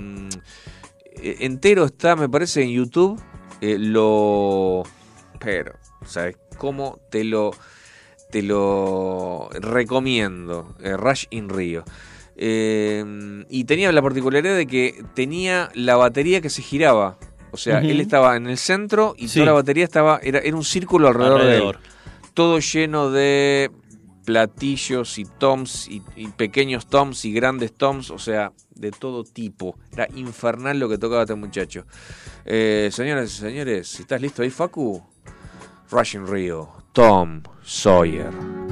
eh, entero está, me parece, en YouTube, lo... Pero, ¿sabes cómo te lo, te lo recomiendo? eh, Rush in Río. Eh, y tenía la particularidad de que tenía la batería que se giraba. O sea, él estaba en el centro y
Sí.
toda la batería estaba. Era, era un círculo alrededor,
Alrededor.
de él. Todo lleno de platillos y toms y, y pequeños toms y grandes toms. O sea, de todo tipo. Era infernal lo que tocaba este muchacho. Eh, señoras y señores, estás listo ahí, Facu. Rushing Rio, Tom Sawyer.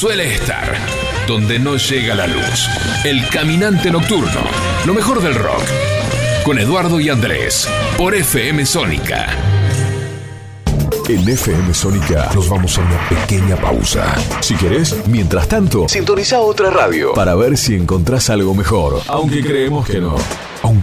Suele estar, donde no llega la luz. El caminante nocturno, lo mejor del rock. Con Eduardo y Andrés, por FM Sónica.
En FM Sónica nos vamos a una pequeña pausa. Si querés, mientras tanto, sintoniza otra radio para ver si encontrás algo mejor. Aunque creemos que no.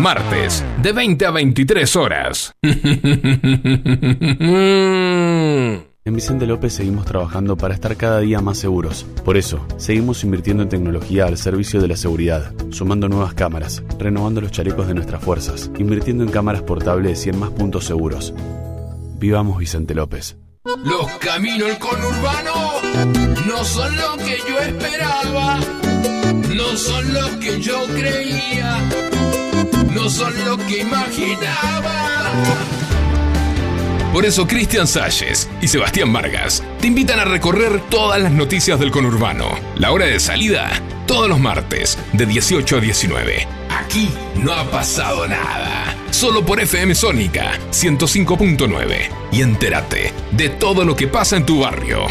martes, de 20 a 23 horas.
En Vicente López seguimos trabajando para estar cada día más seguros. Por eso, seguimos invirtiendo en tecnología al servicio de la seguridad, sumando nuevas cámaras, renovando los chalecos de nuestras fuerzas, invirtiendo en cámaras portables y en más puntos seguros. Vivamos Vicente López.
Los caminos del conurbano no son lo que yo esperaba, no son lo que yo creía, son lo que imaginaba. Por eso Cristian Salles y Sebastián Vargas te invitan a recorrer todas las noticias del conurbano. La hora de salida, todos los martes, de 18 a 19. Aquí no ha pasado nada. Solo por FM Sónica 105.9. Y entérate de todo lo que pasa en tu barrio.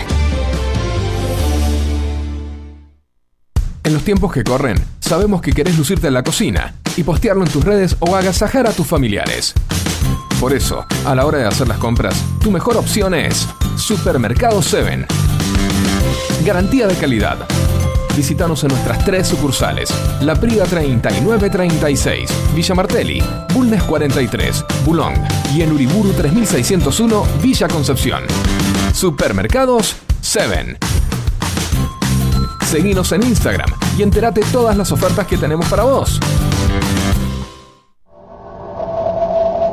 En los tiempos que corren, sabemos que querés lucirte en la cocina y postearlo en tus redes o agasajar a tus familiares. Por eso, a la hora de hacer las compras, tu mejor opción es Supermercado 7. Garantía de calidad. Visítanos en nuestras tres sucursales: La Priga 3936, Villa Martelli, Bulnes 43, Bulong y en Uriburu 3601, Villa Concepción. Supermercados 7. Seguinos en Instagram y entérate todas las ofertas que tenemos para vos.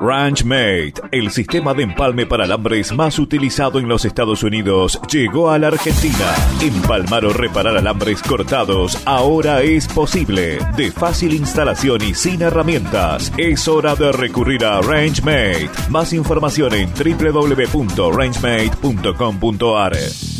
Ranchmate, el sistema de empalme para alambres más utilizado en los Estados Unidos, llegó a la Argentina. Empalmar o reparar alambres cortados ahora es posible. De fácil instalación y sin herramientas. Es hora de recurrir a Ranchmate. Más información en www.rangemate.com.ar.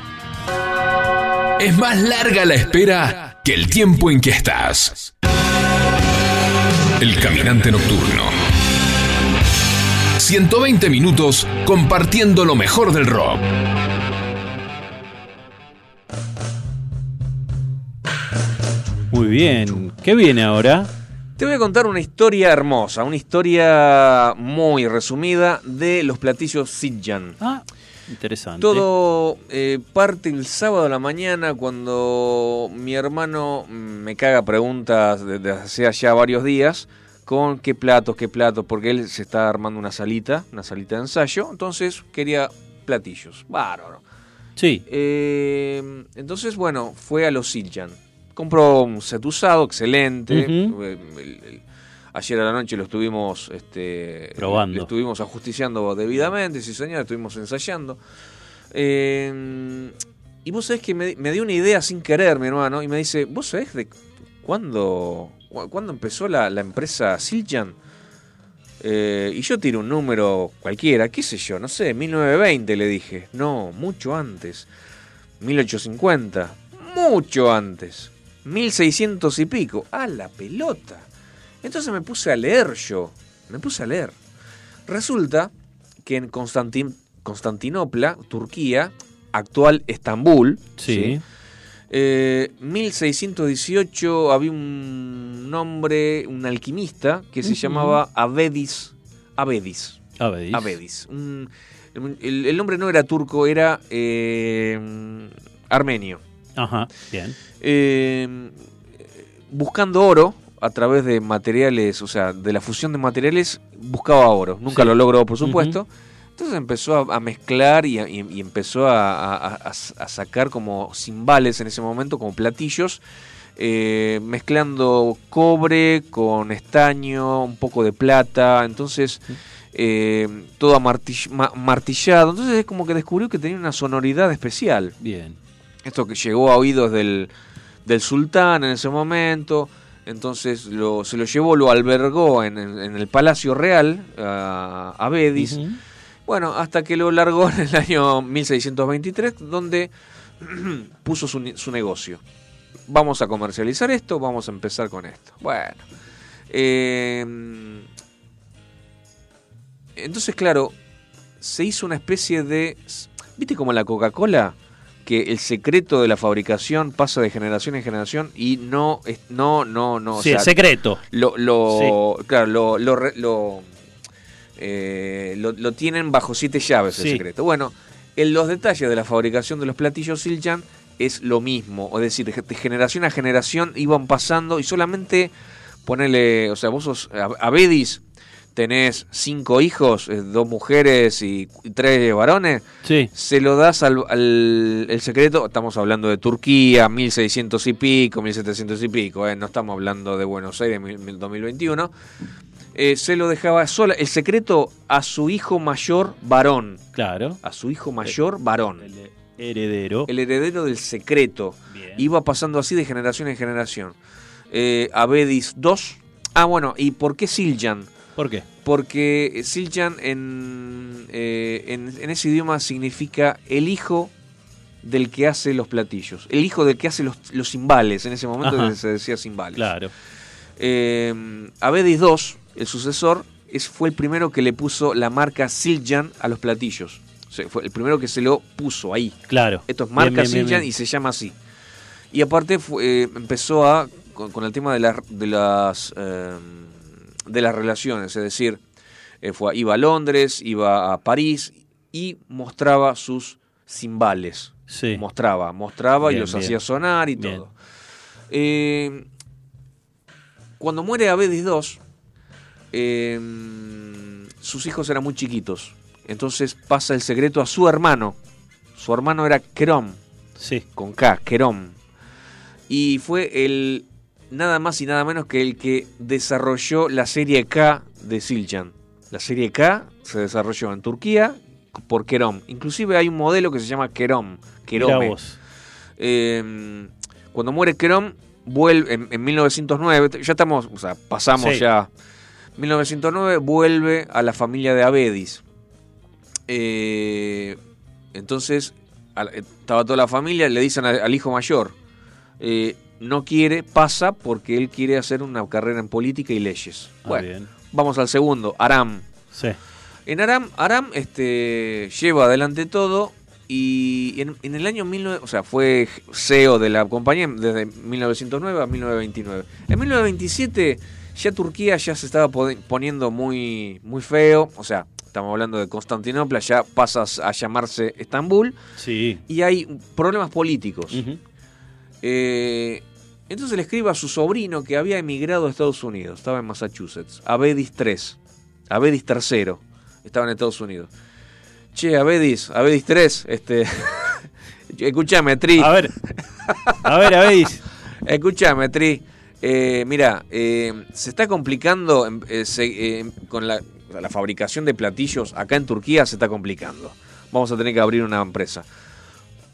Es más larga la espera que el tiempo en que estás. El caminante nocturno. 120 minutos compartiendo lo mejor del rock.
Muy bien. ¿Qué viene ahora?
Te voy a contar una historia hermosa, una historia muy resumida de los platillos Sitjan.
Ah, interesante.
Todo eh, parte el sábado a la mañana cuando mi hermano me caga preguntas desde hace ya varios días con qué platos, qué platos, porque él se está armando una salita, una salita de ensayo, entonces quería platillos. Bárbaro.
Sí.
Eh, entonces, bueno, fue a los Siljan. Compró un set usado, excelente. El- ayer a la noche lo estuvimos este,
Probando.
Lo estuvimos ajusticiando debidamente, sí señor, estuvimos ensayando. Eh, y vos sabés que me, me dio una idea sin querer, mi hermano, y me dice, ¿vos sabés de cuándo, cu- cuándo empezó la, la empresa Siljan? Eh, y yo tiro un número cualquiera, qué sé yo, no sé, 1920 le dije. No, mucho antes. 1850, mucho antes. 1600 y pico. A la pelota. Entonces me puse a leer yo. Me puse a leer. Resulta que en Constantin- Constantinopla, Turquía, actual Estambul,
Sí.
eh, 1618 había un hombre, un alquimista, que se llamaba Avedis. Avedis.
Avedis.
Avedis. Un- el, el nombre no era turco, era eh, armenio.
Ajá, bien.
Eh, buscando oro a través de materiales, o sea, de la fusión de materiales, buscaba oro. Nunca
Sí.
lo logró, por supuesto. Entonces empezó a, a mezclar y, a- y- y empezó a, sacar como cimbales en ese momento, como platillos, eh, mezclando cobre con estaño, un poco de plata. Entonces, eh, todo amartill- ma- martillado. Entonces es como que descubrió que tenía una sonoridad especial.
Bien.
Esto que llegó a oídos del, del sultán en ese momento. Entonces lo- se lo llevó, lo albergó en, en- en el Palacio Real, a, a Bedis. Bueno, hasta que lo largó en el año 1623, donde puso su negocio. Vamos a comercializar esto, vamos a empezar con esto. Bueno. eh, entonces, claro, se hizo una especie de... ¿Viste como la Coca-Cola? Que el secreto de la fabricación pasa de generación en generación y no... es- no, no, no. o
sí,
sea,
el secreto.
lo, lo claro, lo, lo, lo, eh, lo- lo tienen bajo siete llaves el
Sí.
secreto. Bueno, en los detalles de la fabricación de los platillos Siljan es lo mismo, es decir, de generación a generación iban pasando y solamente ponele, o sea, vos sos a- Avedis, tenés cinco hijos, eh, dos mujeres y, tres varones,
Sí.
se lo das al, al- el secreto, estamos hablando de Turquía, 1600 y pico, 1700 y pico, eh, no estamos hablando de Buenos Aires, mil- mil- 2021, eh, se lo dejaba sola, el secreto a su hijo mayor varón,
Claro.
a su hijo mayor varón,
El heredero.
el heredero del secreto,
Bien.
iba pasando así de generación en generación. Eh, Avedis II, ah bueno, ¿y por qué Siljan?
¿Por qué?
Porque Siljan en, eh, en, en ese idioma significa el hijo del que hace los platillos, el hijo del que hace los, los cimbales, en ese momento
Ajá.
se decía cimbales.
Claro.
Eh, Avedis II, el sucesor, es, fue el primero que le puso la marca Siljan a los platillos. O sea, fue el primero que se lo puso ahí.
Claro.
Esto es marca
Bien, bien, bien,
Siljan
bien.
y se llama así. Y aparte fue, eh, empezó a con, con el tema de, las de las eh, de las relaciones, es decir, eh, fue, iba a Londres, iba a París y mostraba sus cimbales.
Sí.
Mostraba, mostraba y los
bien.
hacía sonar y
Bien.
todo. Eh, cuando muere Avedis II, eh, sus hijos eran muy chiquitos. Entonces pasa el secreto a su hermano. Su hermano era Querón,
Sí.
con K, Querón. Y fue el nada más y nada menos que el que desarrolló la serie K de Siljan. La serie K se desarrolló en Turquía por Querón. Inclusive hay un modelo que se llama Querome.
vos.
Eh, Cuando muere Crom, vuelve en, en 1909, ya estamos, o sea, pasamos
Sí.
ya. 1909 vuelve a la familia de Avedis. Eh, entonces, eh, estaba toda la familia, le dicen al, al hijo mayor, eh, no quiere, pasa porque él quiere hacer una carrera en política y leyes.
Ah,
bueno,
bien.
vamos al segundo, Aram.
Sí.
En Aram, Aram este, lleva adelante todo y en, en el año 19, o sea, fue CEO de la compañía desde 1909 a 1929. En 1927 ya Turquía ya se estaba poniendo muy, muy feo, o sea, estamos hablando de Constantinopla, ya pasa a llamarse Estambul
Sí.
y hay problemas políticos. Eh, entonces le escribe a su sobrino que había emigrado a Estados Unidos, estaba en Massachusetts, Avedis III, Avedis III, estaba en Estados Unidos. Che, Avedis, Avedis III, este, escúchame, Tri,
A ver. A ver, a ver.
escúchame, Tri, eh, mira, eh, se está complicando eh, se- eh, con la, la fabricación de platillos acá en Turquía, se está complicando. Vamos a tener que abrir una empresa.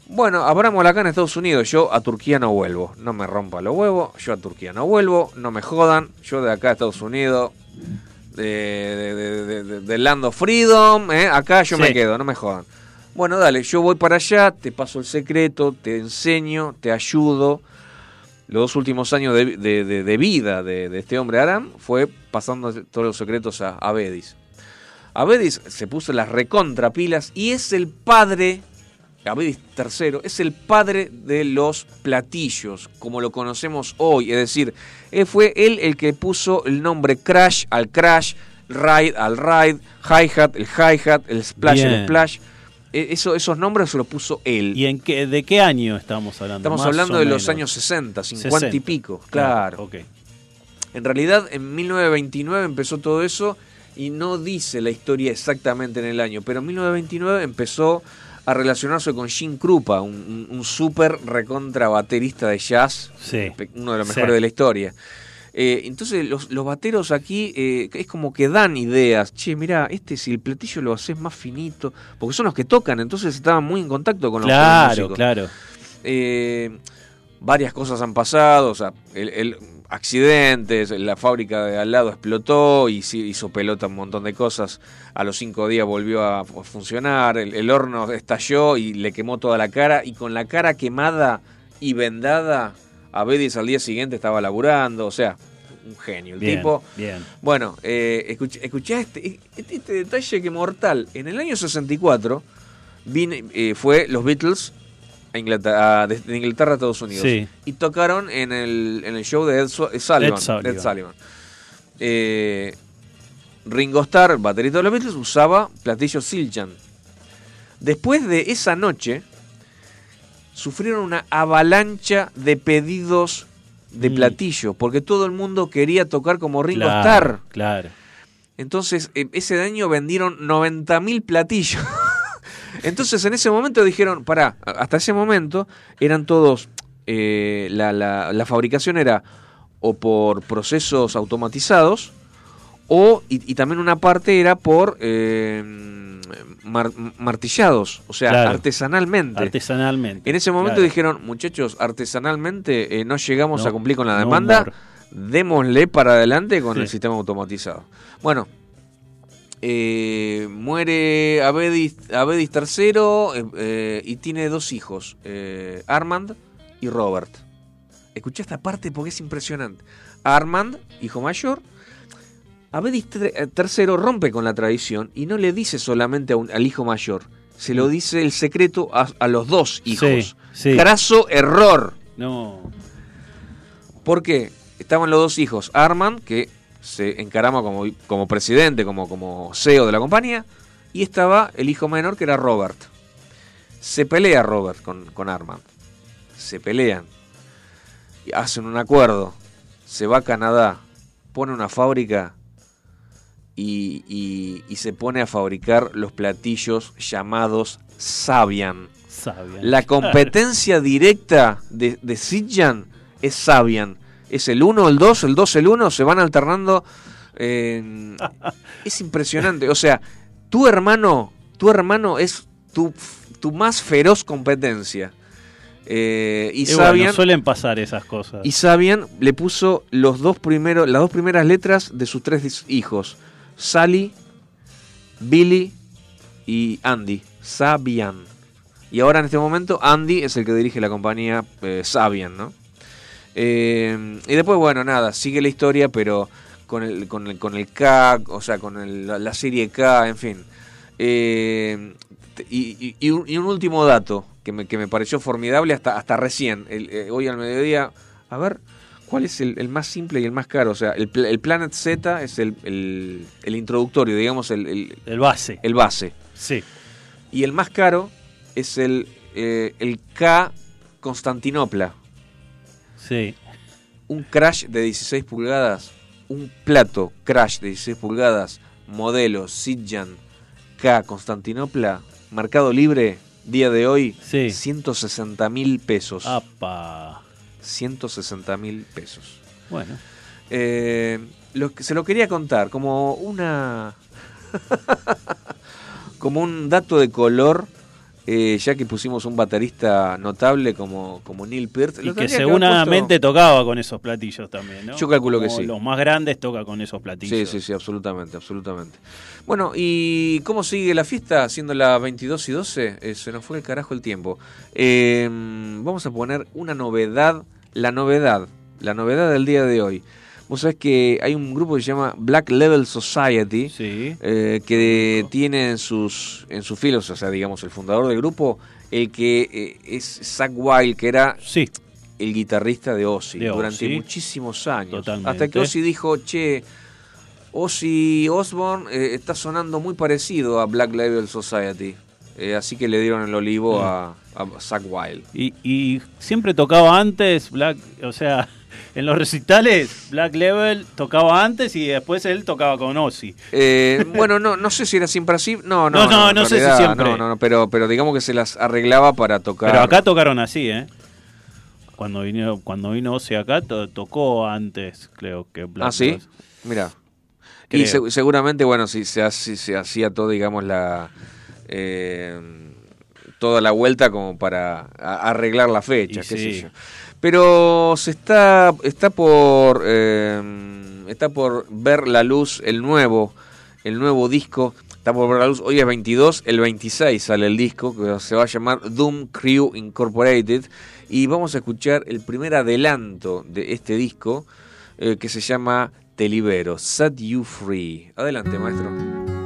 Bueno, abrámosla acá en Estados Unidos. Yo a Turquía no vuelvo. No me rompa los huevos. Yo a Turquía no vuelvo. No me jodan. Yo de acá a Estados Unidos. De, de, de- Land of Freedom. ¿eh? Acá yo
Sí.
me quedo. No me jodan. Bueno, dale. Yo voy para allá. Te paso el secreto. Te enseño. Te ayudo. Los dos últimos años de, vida de, este hombre Aram fue pasando todos los secretos a, a Bedis. Avedis se puso las recontrapilas y es el padre, Avedis III, es el padre de los platillos, como lo conocemos hoy. Es decir, fue él el que puso el nombre Crash al Crash, Ride al Ride, Hi-Hat, el Hi-Hat, el Splash, el
Bien.
Splash. E- Eso, esos nombres se los puso él.
¿Y en qué, de qué año estamos hablando?
Estamos
Más
hablando de los años 60, 50 y
60.
pico, claro.
Ok.
En realidad, en 1929 empezó todo eso y no dice la historia exactamente en el año, pero en 1929 empezó a relacionarse con Jim Krupa, un, un, súper recontra baterista de jazz,
Sí.
uno de los
Sí.
mejores de la historia. Eh, entonces los, los bateros aquí eh, es como que dan ideas. Che, mira, este si el platillo lo haces más finito, porque son los que tocan, entonces estaban muy en contacto con los, con los
Claro,
músicos.
claro.
Eh, varias cosas han pasado, o sea, el, el- accidentes, la fábrica de al lado explotó y hizo pelota un montón de cosas. A los cinco días volvió a fu- funcionar, el, el horno estalló y le quemó toda la cara y con la cara quemada y vendada, a Bedis al día siguiente estaba laburando, o sea, un genio. El
Bien,
tipo
bien.
bueno, eh, escuché, escuché este, este, este detalle que mortal. En el año 64 vine, eh, fue los Beatles a Inglaterra, a- de, de Inglaterra a Estados Unidos.
Sí.
Y tocaron en el, en el show de Ed, Su- Ed Sullivan.
Ed Sullivan.
de Ed Sullivan. Eh, Ringo Starr, baterista de los Beatles, usaba platillos Siljan. Después de esa noche, sufrieron una avalancha de pedidos de
Mm.
platillo, porque todo el mundo quería tocar como Ringo
claro,
Starr.
Claro.
Entonces, ese año vendieron 90.000 platillos. Entonces, en ese momento dijeron, pará, hasta ese momento eran todos, eh, la, la- la fabricación era o por procesos automatizados, o, y, y también una parte era por eh, mar- martillados, o sea,
Claro.
artesanalmente.
Artesanalmente.
En ese momento
Claro.
dijeron, muchachos, artesanalmente eh, no llegamos
No,
a cumplir con la demanda, démosle para adelante con
Sí.
el sistema automatizado. Bueno, eh, muere Avedis, Avedis III eh, y tiene dos hijos, eh, Armand y Robert. Escuché esta parte porque es impresionante. Armand, hijo mayor, Avedis tre- eh, III rompe con la tradición y no le dice solamente un- al hijo mayor, se lo dice el secreto a, a los dos hijos.
Mm. Sí, sí.
Graso error.
No.
¿Por qué? Estaban los dos hijos, Armand, que se encarama como, como presidente, como, como CEO de la compañía, y estaba el hijo menor que era Robert. Se pelea Robert con, con Armand. Se pelean. Y hacen un acuerdo. Se va a Canadá, pone una fábrica y, y- y se pone a fabricar los platillos llamados Sabian.
Sabian.
La competencia directa de, de es Sabian. Es el 1, el 2, el 2, el 1, se van alternando. eh, es impresionante. O sea, tu hermano, tu hermano es tu, tu más feroz competencia.
Eh, y, Sabian, suelen pasar esas cosas.
Y Sabian le puso los dos primeros, las dos primeras letras de sus tres hijos: Sally, Billy y Andy. Sabian. Y ahora en este momento Andy es el que dirige la compañía eh, Sabian, ¿no? Eh, y después, bueno, nada, sigue la historia, pero con el, con el, con el K, o sea, con la, serie K, en fin. y, un, último dato que me, que me pareció formidable hasta, hasta recién, eh, hoy al mediodía. A ver, ¿cuál es el, más simple y el más caro? O sea, el, Planet Z es el, el introductorio, digamos, el,
el, base.
El base.
Sí.
Y el más caro es el, eh, el K Constantinopla.
Sí.
Un crash de 16 pulgadas, un plato crash de 16 pulgadas, modelo Sidjan K Constantinopla, mercado libre, día de hoy,
sí.
160 mil pesos.
¡Apa!
160 mil pesos.
Bueno.
Eh, lo, se lo quería contar como una. como un dato de color. Eh, ya que pusimos un baterista notable como, como Neil Peart.
Y que seguramente tocaba con esos platillos también, ¿no?
Yo calculo que sí.
Los más grandes toca con esos platillos.
Sí, sí, sí, absolutamente, absolutamente. Bueno, ¿y cómo sigue la fiesta? Siendo las 22 y 12, eh, se nos fue el carajo el tiempo. Em, vamos a poner una novedad, la novedad, la novedad del día de hoy. Vos sabés que hay un grupo que se llama Black Level Society, eh, que tiene en sus, en sus filos, o sea, digamos, el fundador del grupo, el que eh, es Zach Wild, que era
sí.
el guitarrista de Ozzy, durante muchísimos años. Hasta que Ozzy dijo, che, Ozzy Osbourne eh, está sonando muy parecido a Black Label Society. Eh, así que le dieron el olivo a, a Zach Wild.
Y, siempre tocaba antes, Black, o sea, en los recitales, Black Level tocaba antes y después él tocaba con Ozzy.
Eh, bueno, no, no sé si era siempre así. No,
no, no, no, sé si siempre.
No, no, pero, pero digamos que se las arreglaba para tocar.
Pero acá tocaron así, ¿eh? Cuando vino, cuando vino Ozzy acá, tocó antes, creo que
Black ¿Ah, sí? Mira. Y seguramente, bueno, si se, se hacía todo, digamos, la eh, toda la vuelta como para arreglar la fecha, qué sé yo. Pero se está, está por eh, está por ver la luz el nuevo, el nuevo disco. Está por ver la luz, hoy es 22, el 26 sale el disco, que se va a llamar Doom Crew Incorporated. Y vamos a escuchar el primer adelanto de este disco, eh, que se llama te libero, set you free. Adelante, maestro.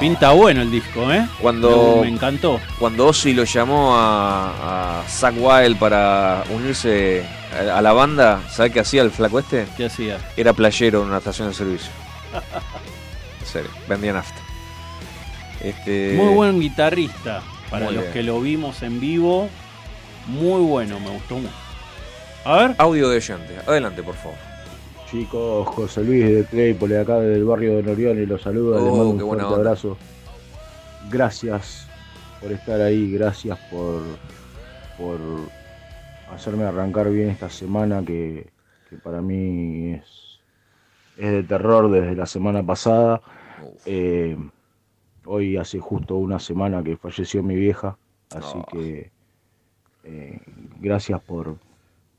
Pinta bueno el disco, ¿eh?
Cuando,
Me encantó.
cuando Ozzy lo llamó a, a Zack Wild para unirse a, a la banda, ¿sabe qué hacía el flaco este?
¿Qué hacía?
Era playero en una estación de servicio. En serio, vendía nafta. Este,
Muy buen guitarrista. Para
Muy
los
bien.
que lo vimos en vivo, muy bueno, me gustó mucho. A ver.
Audio de oyente. Adelante, por favor.
Chicos, José Luis de Claypole, acá del barrio de Norión, y los saludo,
Oh,
les mando un fuerte
onda.
abrazo. Gracias por estar ahí, gracias por, por hacerme arrancar bien esta semana que, que para mí es, es de terror desde la semana pasada. Eh, hoy hace justo una semana que falleció mi vieja, así
Oh.
que eh, gracias por,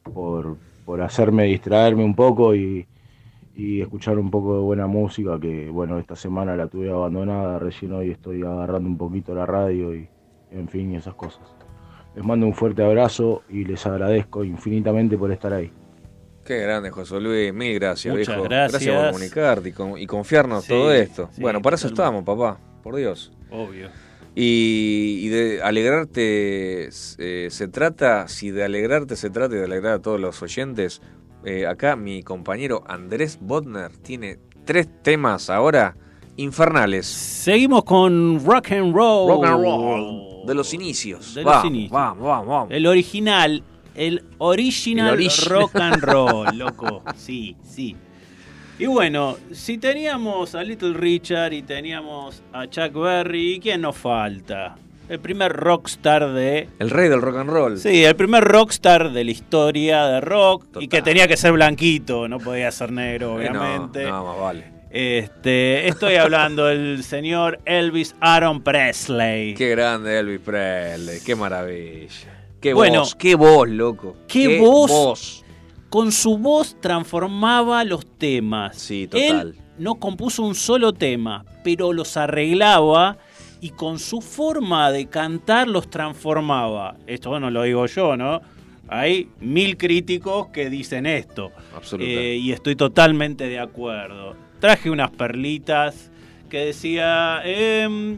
por, por hacerme distraerme un poco y, y escuchar un poco de buena música, que bueno, esta semana la tuve abandonada, recién hoy estoy agarrando un poquito la radio y en fin, y esas cosas. Les mando un fuerte abrazo y les agradezco infinitamente por estar ahí.
Qué grande, José Luis. Mil gracias,
Muchas
viejo.
gracias.
por comunicarte y, con- y confiarnos
Sí,
todo esto.
sí,
bueno, para eso estamos, papá. Por Dios.
Obvio.
Y, y de alegrarte eh, se trata, si de alegrarte se trata y de alegrar a todos los oyentes, eh, acá mi compañero Andrés Bodner tiene tres temas ahora infernales.
Seguimos con rock and roll.
Rock and roll. De los inicios.
De los
vamos,
inicios.
vamos, vamos, vamos.
El original. El original,
El original.
rock and roll, loco. Sí, sí. Y bueno, si teníamos a Little Richard y teníamos a Chuck Berry, ¿quién nos falta? El primer rockstar de...
El rey del rock and roll.
Sí, el primer rockstar de la historia de rock y que tenía que ser blanquito, no podía ser negro,
Eh, no,
obviamente.
no, más vale.
Este, estoy hablando del señor Elvis Aaron Presley.
Qué grande Elvis Presley, qué maravilla. Qué
Bueno.
voz, qué voz, loco.
Qué voz. Con su voz transformaba los temas.
Sí, total.
Él no compuso un solo tema, pero los arreglaba y con su forma de cantar los transformaba. Esto no lo digo yo, ¿no? Hay mil críticos que dicen esto.
Absolutamente.
Eh, y estoy totalmente de acuerdo. Traje unas perlitas que decía, em,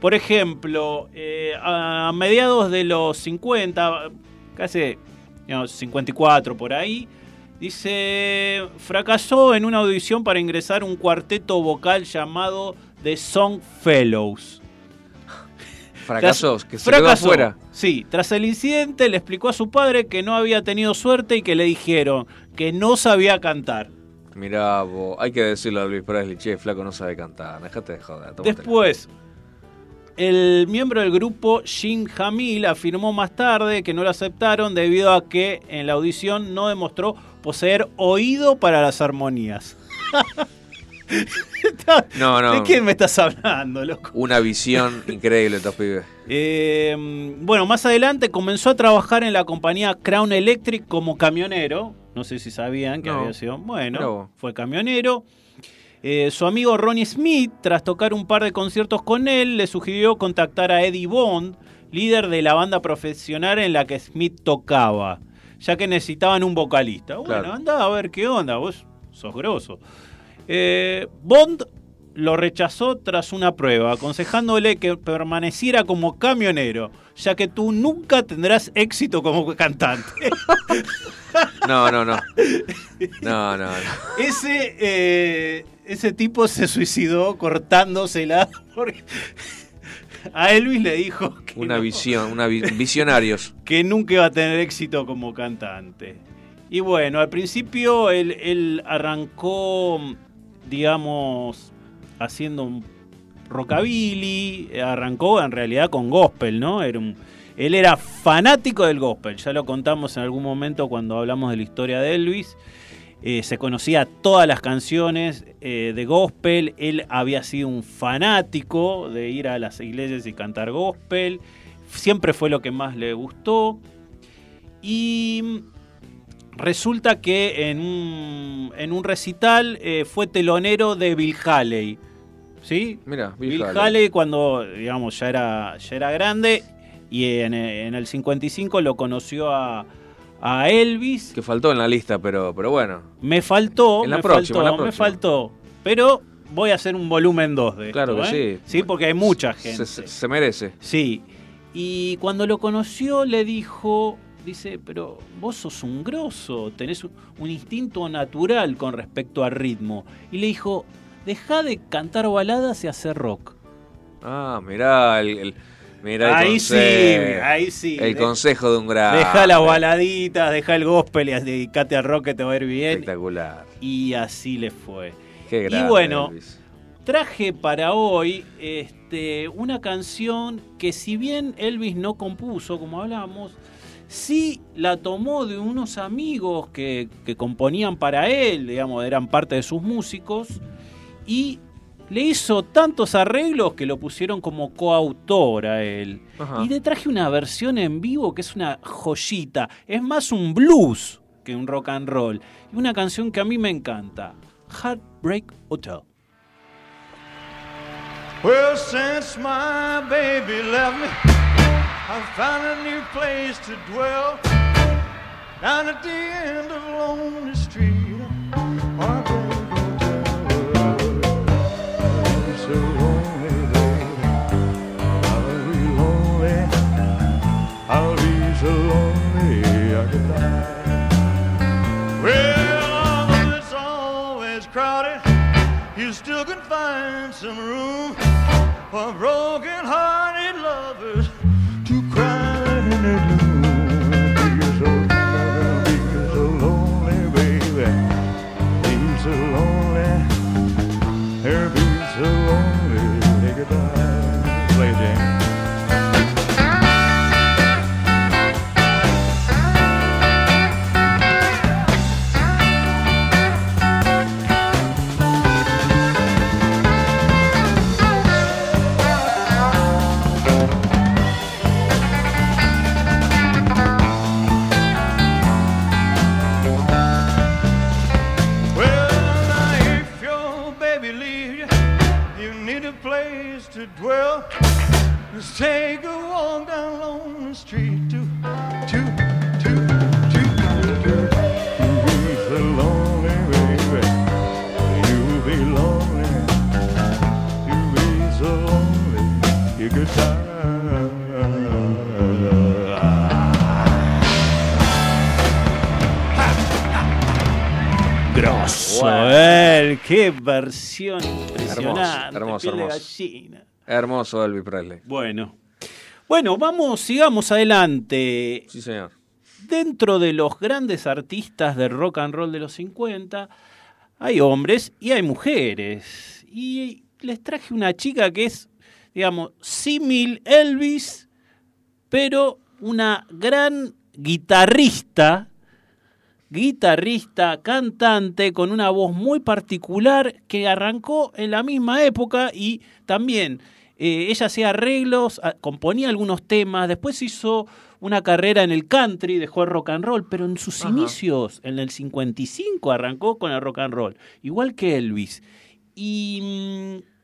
por ejemplo, eh, a mediados de los 50, casi digamos, 54 por ahí, dice, fracasó en una audición para ingresar un cuarteto vocal llamado The Song Fellows.
Fracasos,
Tras-
que se quedó
fracasó.
afuera.
Sí, tras el incidente le explicó a su padre que no había tenido suerte y que le dijeron que no sabía cantar.
Mirá, vos, hay que decirle a Elvis Presley, che, flaco no sabe cantar, dejate de joder.
Después, el miembro del grupo, Jim Hamil, afirmó más tarde que no lo aceptaron debido a que en la audición no demostró poseer oído para las armonías.
No, no.
¿De quién me estás hablando, loco?
Una visión increíble estos pibes.
Eh, bueno, más adelante comenzó a trabajar en la compañía Crown Electric como camionero. No sé si sabían que
No.
había sido. Bueno, fue camionero. Eh, su amigo Ronnie Smith, tras tocar un par de conciertos con él, le sugirió contactar a Eddie Bond, líder de la banda profesional en la que Smith tocaba, ya que necesitaban un vocalista. Bueno,
Claro.
anda a ver qué onda, vos sos grosso. Eh, Bond lo rechazó tras una prueba, aconsejándole que permaneciera como camionero, ya que tú nunca tendrás éxito como cantante.
No, no, no. No, no, no.
ese, eh, ese tipo se suicidó cortándosela porque a Elvis le dijo que,
Una
no,
visión, una vi- visionarios.
que nunca iba a tener éxito como cantante. Y bueno, al principio él, él arrancó, digamos, haciendo un rockabilly, arrancó en realidad con gospel, ¿no? Era un- él era fanático del gospel, ya lo contamos en algún momento cuando hablamos de la historia de Elvis. Eh, se conocía todas las canciones eh, de gospel, él había sido un fanático de ir a las iglesias y cantar gospel, siempre fue lo que más le gustó. Y resulta que en un, en un recital eh, fue telonero de Bill Haley. ¿Sí?
Mira,
Bill Haley cuando, digamos, ya era, ya era grande y en, en el 55 lo conoció a, a Elvis.
Que faltó en la lista, pero, pero bueno.
Me faltó,
En la
me
próxima,
faltó,
en la
me faltó. Pero voy a hacer un volumen 2 de
Claro
esto,
que
¿eh?
sí.
Sí, porque hay mucha gente.
se- se merece.
Sí. Y cuando lo conoció le dijo, dice, pero vos sos un grosso, tenés un, un instinto natural con respecto al ritmo. Y le dijo, deja de cantar baladas y hacer rock.
Ah, mirá el, el- mirá el
Ahí sí, ahí sí.
El
De-
consejo de un gran.
Deja las baladitas, deja el gospel y dedicate al rock que te va a ir bien.
Espectacular.
Y así le fue.
Qué
Y
grande,
bueno,
Elvis.
traje para hoy este, una canción que si bien Elvis no compuso, como hablamos, sí la tomó de unos amigos que, que componían para él, digamos, eran parte de sus músicos, y le hizo tantos arreglos que lo pusieron como coautor a él.
Ajá.
Y le traje una versión en vivo que es una joyita, es más un blues que un rock and roll, y una canción que a mí me encanta, Heartbreak Hotel.
Well, since my baby left me, I found a new place to dwell. Down at the end of Lonely Street. Find some room for broken-hearted lovers
versión impresionante.
hermoso,
piel de
hermoso.
gallina.
Hermoso Elvis Presley.
Bueno. Bueno, vamos, sigamos adelante.
Sí, señor.
Dentro de los grandes artistas de rock and roll de los 50, hay hombres y hay mujeres. Y les traje una chica que es, digamos, símil Elvis, pero una gran guitarrista, guitarrista, cantante, con una voz muy particular que arrancó en la misma época y también eh, ella hacía arreglos, a- componía algunos temas, después hizo una carrera en el country, dejó el rock and roll, pero en sus inicios, en el 55, arrancó con el rock and roll, igual que Elvis. Y, mm,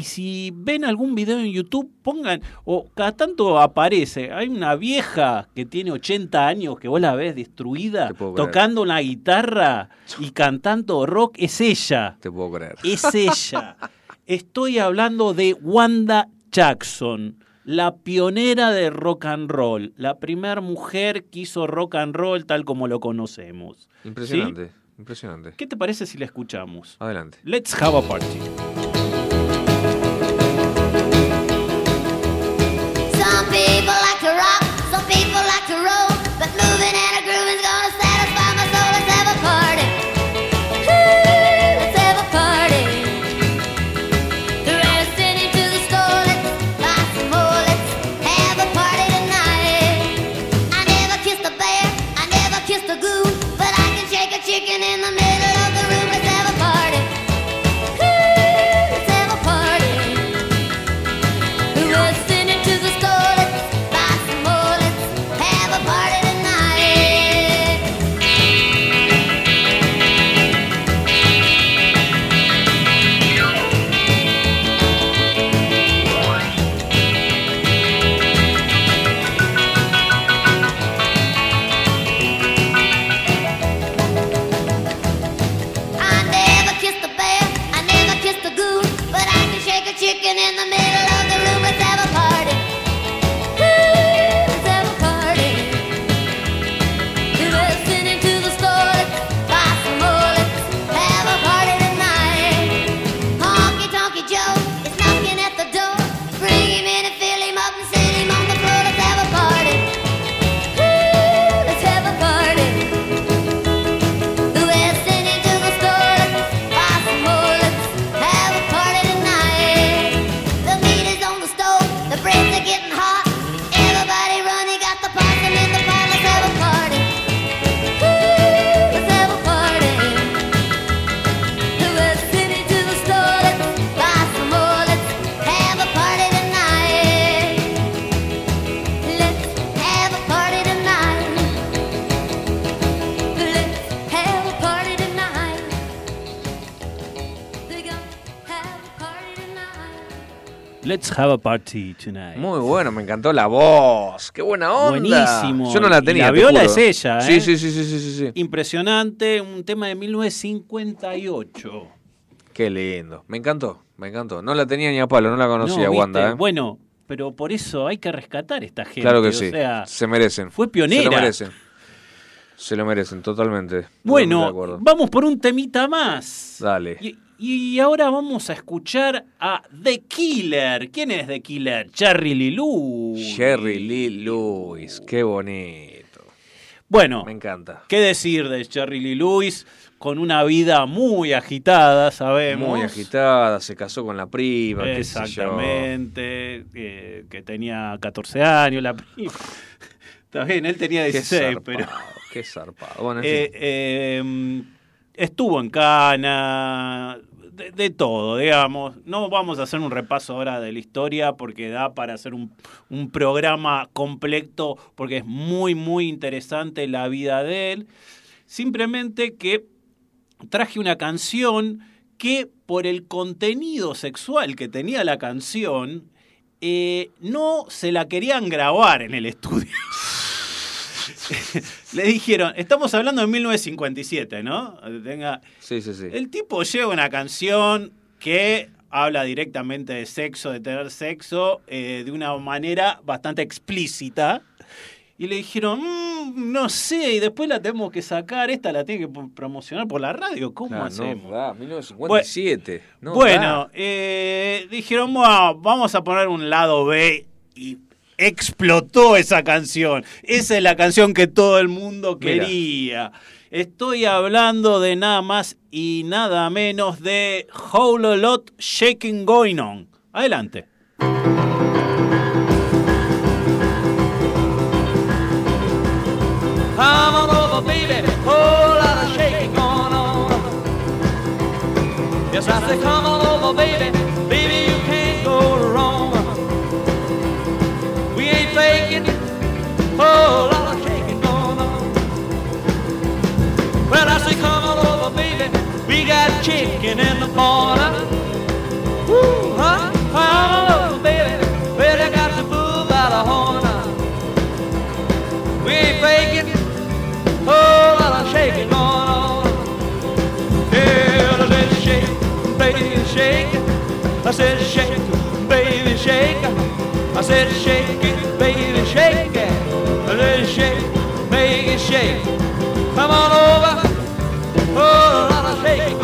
y si ven algún video en YouTube, pongan, o cada tanto aparece, hay una vieja que tiene 80 años, que vos la ves destruida,
creer.
tocando una guitarra y cantando rock, es ella.
Te puedo creer.
Es ella. Estoy hablando de Wanda Jackson, la pionera de rock and roll, la primera mujer que hizo rock and roll tal como lo conocemos. ¿Sí?
Impresionante. Impresionante.
¿Qué te parece si la escuchamos?
Adelante.
Let's have a party.
people. Let's have a party tonight.
Muy bueno, me encantó la voz. Qué buena onda.
Buenísimo.
Yo no la
Y
tenía.
la viola es ella, ¿eh?
sí, sí, sí, sí, sí, sí.
Impresionante, un tema de 1958.
Qué lindo. Me encantó, me encantó. No la tenía ni a palo, no la conocía,
No,
Wanda. ¿eh?
Bueno, pero por eso hay que rescatar a esta gente.
claro que
o
sí.
sea,
Se merecen.
fue pionera.
Se lo merecen. Se lo merecen, totalmente.
Bueno, vamos por un temita más.
Dale.
Y, y ahora vamos a escuchar a The Killer. ¿Quién es The Killer? Jerry Lee Lewis.
Jerry Lee Lewis, qué bonito.
Bueno,
Me encanta.
¿qué decir de Jerry Lee Lewis? Con una vida muy agitada, sabemos.
Muy agitada, se casó con la prima. qué.
Exactamente, que, que tenía 14 años, la prima. Está bien, él tenía
Qué
16,
zarpado,
pero...
Qué zarpado. Bueno, en
Eh,
fin.
eh, estuvo en Cana, de, todo, digamos. No vamos a hacer un repaso ahora de la historia porque da para hacer un, un programa completo porque es muy, muy interesante la vida de él. Simplemente que traje una canción que por el contenido sexual que tenía la canción, eh, no se la querían grabar en el estudio. Le dijeron, estamos hablando de 1957, ¿no? Tenga,
Sí, sí, sí.
el tipo lleva una canción que habla directamente de sexo, de tener sexo, eh, de una manera bastante explícita. Y le dijeron, "Mm, no sé, y después la tenemos que sacar, esta la tiene que promocionar por la radio, ¿cómo
No,
hacemos?
no da, 1957. no
bueno, eh, dijeron, "Bueno, vamos a poner un lado B y explotó esa canción. Esa es la canción que todo el mundo
Mira.
quería. Estoy hablando de nada más y nada menos de Whole Lot Shaking Going On. Adelante.
Come on over, baby. Whole lot of shaking going on. Yes, I say, come on over, baby. Whole lot of shaking going on. Well, I say, come on over, baby. We got chicken in the corner. Woo, huh? Come on over, baby. Well, they got the bull by the horn. We ain't faking. Oh, lot of shaking going on. Yeah, I said shake, baby, shake. I said shake, baby, shake. I said shake it, baby, shake it. Shake. Come on over. Oh, a lot of shaking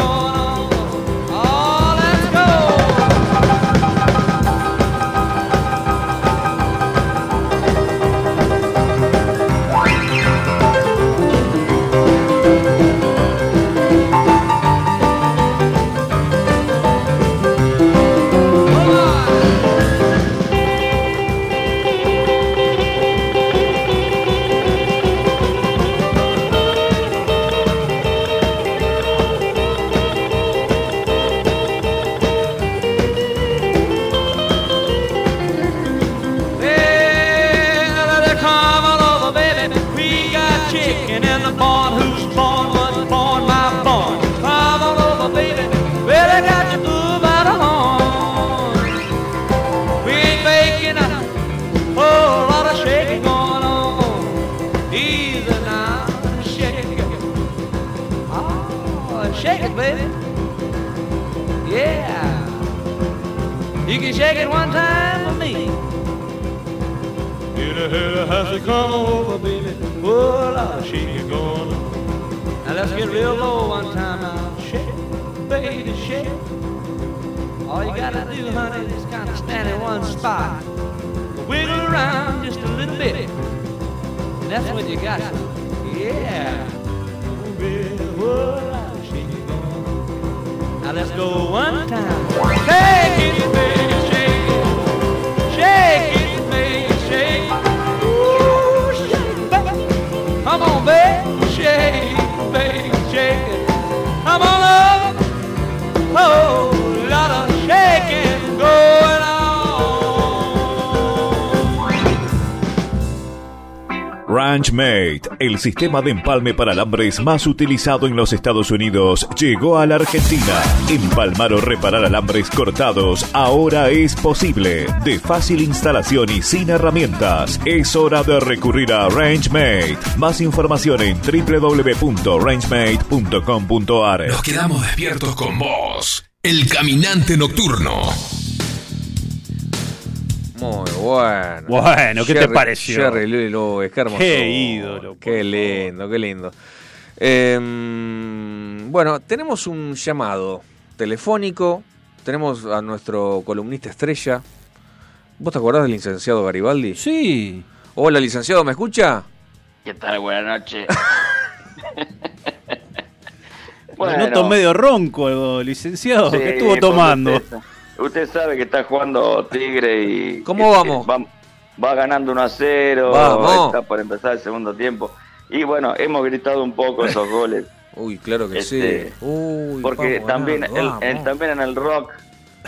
You can shake it one time for me. A hit a has to come over, baby. Lot of shaking going on. Now let's get real low one time now. Shake, baby, shake. All you gotta do, honey, is kind of stand in one spot. Wiggle around just a little bit. And that's what you got. Yeah. Oh, baby, whoa, lot of shaking going on. Now let's go one time. Shake it, baby,
Ranch Mate, el sistema de empalme para alambres más utilizado en los Estados Unidos, llegó a la Argentina. Empalmar o reparar alambres cortados ahora es posible. De fácil instalación y sin herramientas. Es hora de recurrir a Ranch Mate. Más información en www.rangemate.com.ar.
Nos quedamos despiertos con vos. El caminante nocturno.
Muy bueno.
Bueno, ¿qué te pareció?
Jerry Lee Lewis, qué hermoso.
Qué ídolo,
Qué lindo, qué lindo. Eh, bueno, tenemos un llamado telefónico. Tenemos a nuestro columnista estrella. ¿Vos te acordás del licenciado Garibaldi?
Sí.
Hola, licenciado, ¿me escucha?
¿Qué tal? Buenas noches.
Lo noto medio ronco, licenciado.
Sí,
¿Qué estuvo tomando?
Usted sabe que está jugando Tigre y.
¿Cómo vamos?
Va, va ganando 1 a 0.
Vamos.
Está por empezar el segundo tiempo. Y bueno, hemos gritado un poco esos goles.
Uy, claro que
Este,
sí. Uy,
porque
vamos,
también, el- el- también en el rock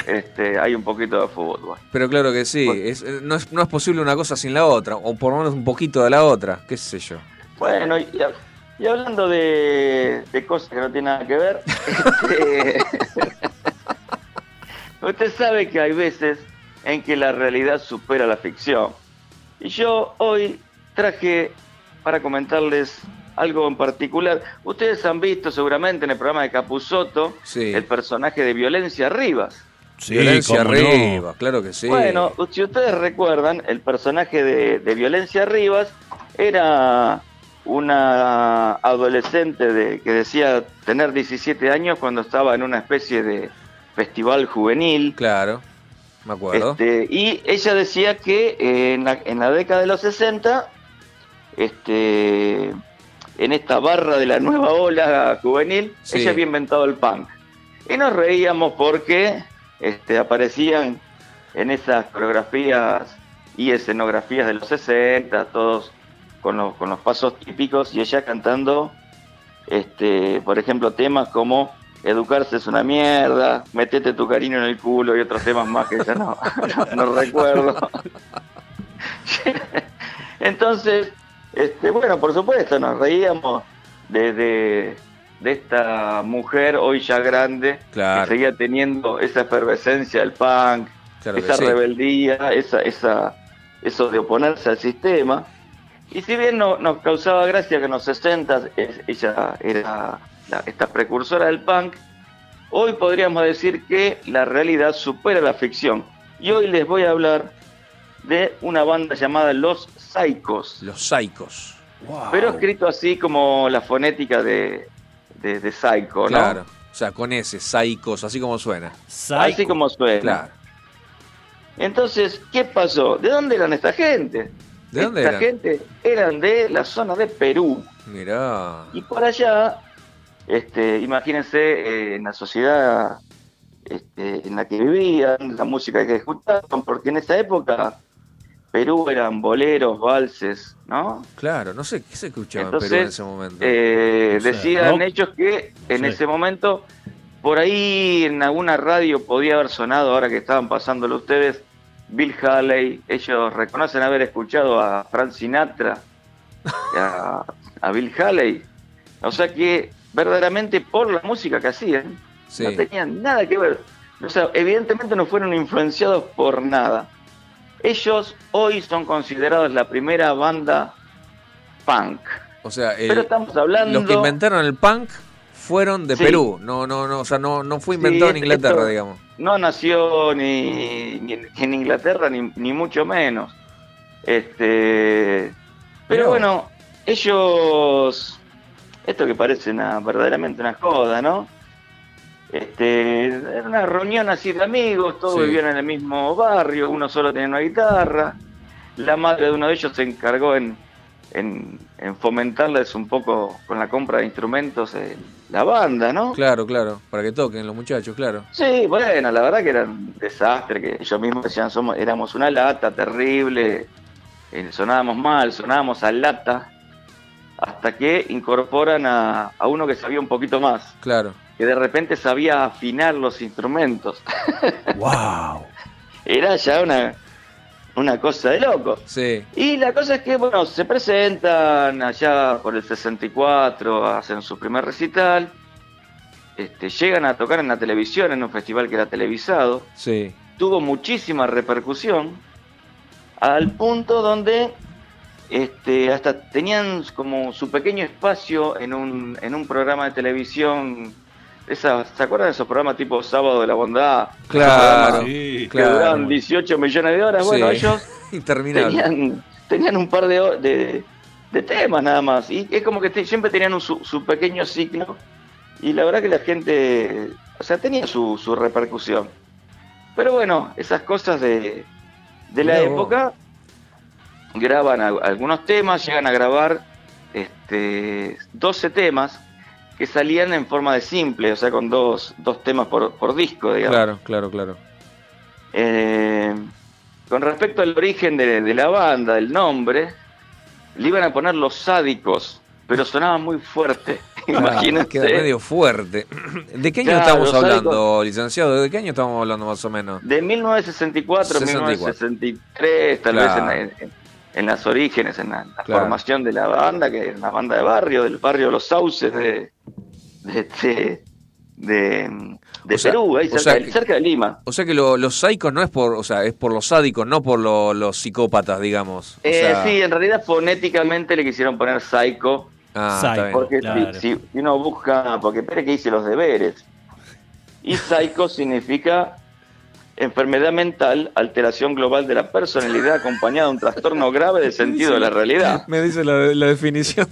este, hay un poquito de fútbol.
Pero claro que sí. Es- no, es, no es posible una cosa sin la otra. O por lo menos un poquito de la otra. ¿Qué sé yo?
Bueno, y, y hablando de, de cosas que no tienen nada que ver, este, usted sabe que hay veces en que la realidad supera la ficción. Y yo hoy traje para comentarles algo en particular. Ustedes han visto seguramente en el programa de Capusotto
Sí.
el personaje de Violencia Rivas.
Violencia
no.
arriba, claro que sí.
Bueno, si ustedes recuerdan, el personaje de, de Violencia Rivas era una adolescente de, que decía tener 17 años cuando estaba en una especie de festival juvenil.
Claro, me acuerdo.
Este, y ella decía que eh, en, la, en la década de los 60, este, en esta barra de la nueva ola juvenil,
Sí.
ella había inventado el punk. Y nos reíamos porque este, aparecían en esas coreografías y escenografías de los 60, todos con los, con los pasos típicos, y ella cantando, este, por ejemplo, temas como Educarse es una mierda, Metete tu cariño en el culo y otros temas más que ya no, no, no recuerdo. Entonces, este, bueno, por supuesto, nos reíamos de, de, de esta mujer hoy ya grande
Claro.
que seguía teniendo esa efervescencia del punk,
Claro
esa
sí.
rebeldía, esa, esa, eso de oponerse al sistema. Y si bien no, nos causaba gracia que en los 60 es- ella era la- esta precursora del punk, hoy podríamos decir que la realidad supera la ficción. Y hoy les voy a hablar de una banda llamada Los Psychos.
Los Psychos.
Pero escrito así como la fonética de, de, de Psycho, ¿no?
Claro. O sea, con ese, Psychos, así como suena.
Así como suena.
Claro.
Entonces, ¿qué pasó? ¿De dónde eran esta gente?
¿De dónde
esta
eran?
gente eran de la zona de Perú.
Mirá.
Y por allá, este, imagínense eh, en la sociedad este, en la que vivían, la música que escuchaban, porque en esa época Perú eran boleros, valses, ¿no?
Claro, no sé qué se escuchaba en
Entonces,
Perú en ese momento.
eh,
No
decían
rock.
ellos que en
Sí.
ese momento, por ahí en alguna radio podía haber sonado, ahora que estaban pasándolo ustedes, Bill Haley. Ellos reconocen haber escuchado a Frank Sinatra, a, a Bill Haley. O sea que verdaderamente por la música que hacían,
Sí.
no tenían nada que ver. O sea, evidentemente no fueron influenciados por nada. Ellos hoy son considerados la primera banda punk.
O sea, el-
Pero estamos hablando-
los que inventaron el punk fueron de
Sí.
Perú. No, no, no, o sea, no, no fue inventado
Sí,
en Inglaterra,
esto
digamos.
No nació ni, ni en- Inglaterra, ni, ni mucho menos. Este, pero bueno, ellos, esto que parece una, verdaderamente una joda, ¿no? Este, era una reunión así de amigos, todos
Sí.
vivían en el mismo barrio, uno solo tenía una guitarra. La madre de uno de ellos se encargó en, en, en fomentarles un poco con la compra de instrumentos eh, la banda, ¿no?
Claro, claro, para que toquen los muchachos, claro.
Sí, bueno, la verdad que era un desastre, que ellos mismos decían, somos, éramos una lata terrible, eh, sonábamos mal, sonábamos a lata, hasta que incorporan a, a uno que sabía un poquito más,
Claro.
que de repente sabía afinar los instrumentos.
¡Wow!
Era ya una, una cosa de loco.
Sí.
Y la cosa es que, bueno, se presentan allá por el 64, hacen su primer recital, este, llegan a tocar en la televisión, en un festival que era televisado,
Sí.
tuvo muchísima repercusión, al punto donde este, hasta tenían como su pequeño espacio en un, en un programa de televisión. Esa, ¿Se acuerdan de esos programas tipo Sábado de la Bondad?
Claro,
Que
claro.
duraban 18 millones de horas. Bueno,
Sí.
ellos tenían, tenían un par de, de, de temas nada más. Y es como que te- siempre tenían un- su, su pequeño ciclo. Y la verdad que la gente, o sea, tenía su, su repercusión. Pero bueno, esas cosas de, de la época, graban al- algunos temas, llegan a grabar este, 12 temas que salían en forma de simple, o sea, con dos, dos temas por, por disco, digamos.
Claro, claro, claro.
Eh, con respecto al origen de, de la banda, el nombre, le iban a poner los sádicos, pero sonaba muy fuerte. Imagínate.
Queda medio fuerte. ¿De qué año
Claro,
estamos hablando, licenciado? ¿De qué año estamos hablando más o menos?
De 1964 a
64.
1963, tal
Claro.
vez en, en- en las orígenes, en la, la
Claro.
formación de la banda, que era una banda de barrio, del barrio Los Sauces de, de, de, de- de
O sea-
Perú, ahí
o
cerca,
sea
de-
que-
cerca de Lima.
O sea que lo- los psicos no es por, o sea, es por los sádicos, no por lo- los psicópatas, digamos. O
Eh,
sea,
sí, en realidad fonéticamente le quisieron poner Psycho.
Ah,
porque si-
claro.
si, si uno busca, porque espere que hice los deberes. Y Psycho significa enfermedad mental, alteración global de la personalidad acompañada de un trastorno grave del sentido de la realidad.
Me dice la, la definición.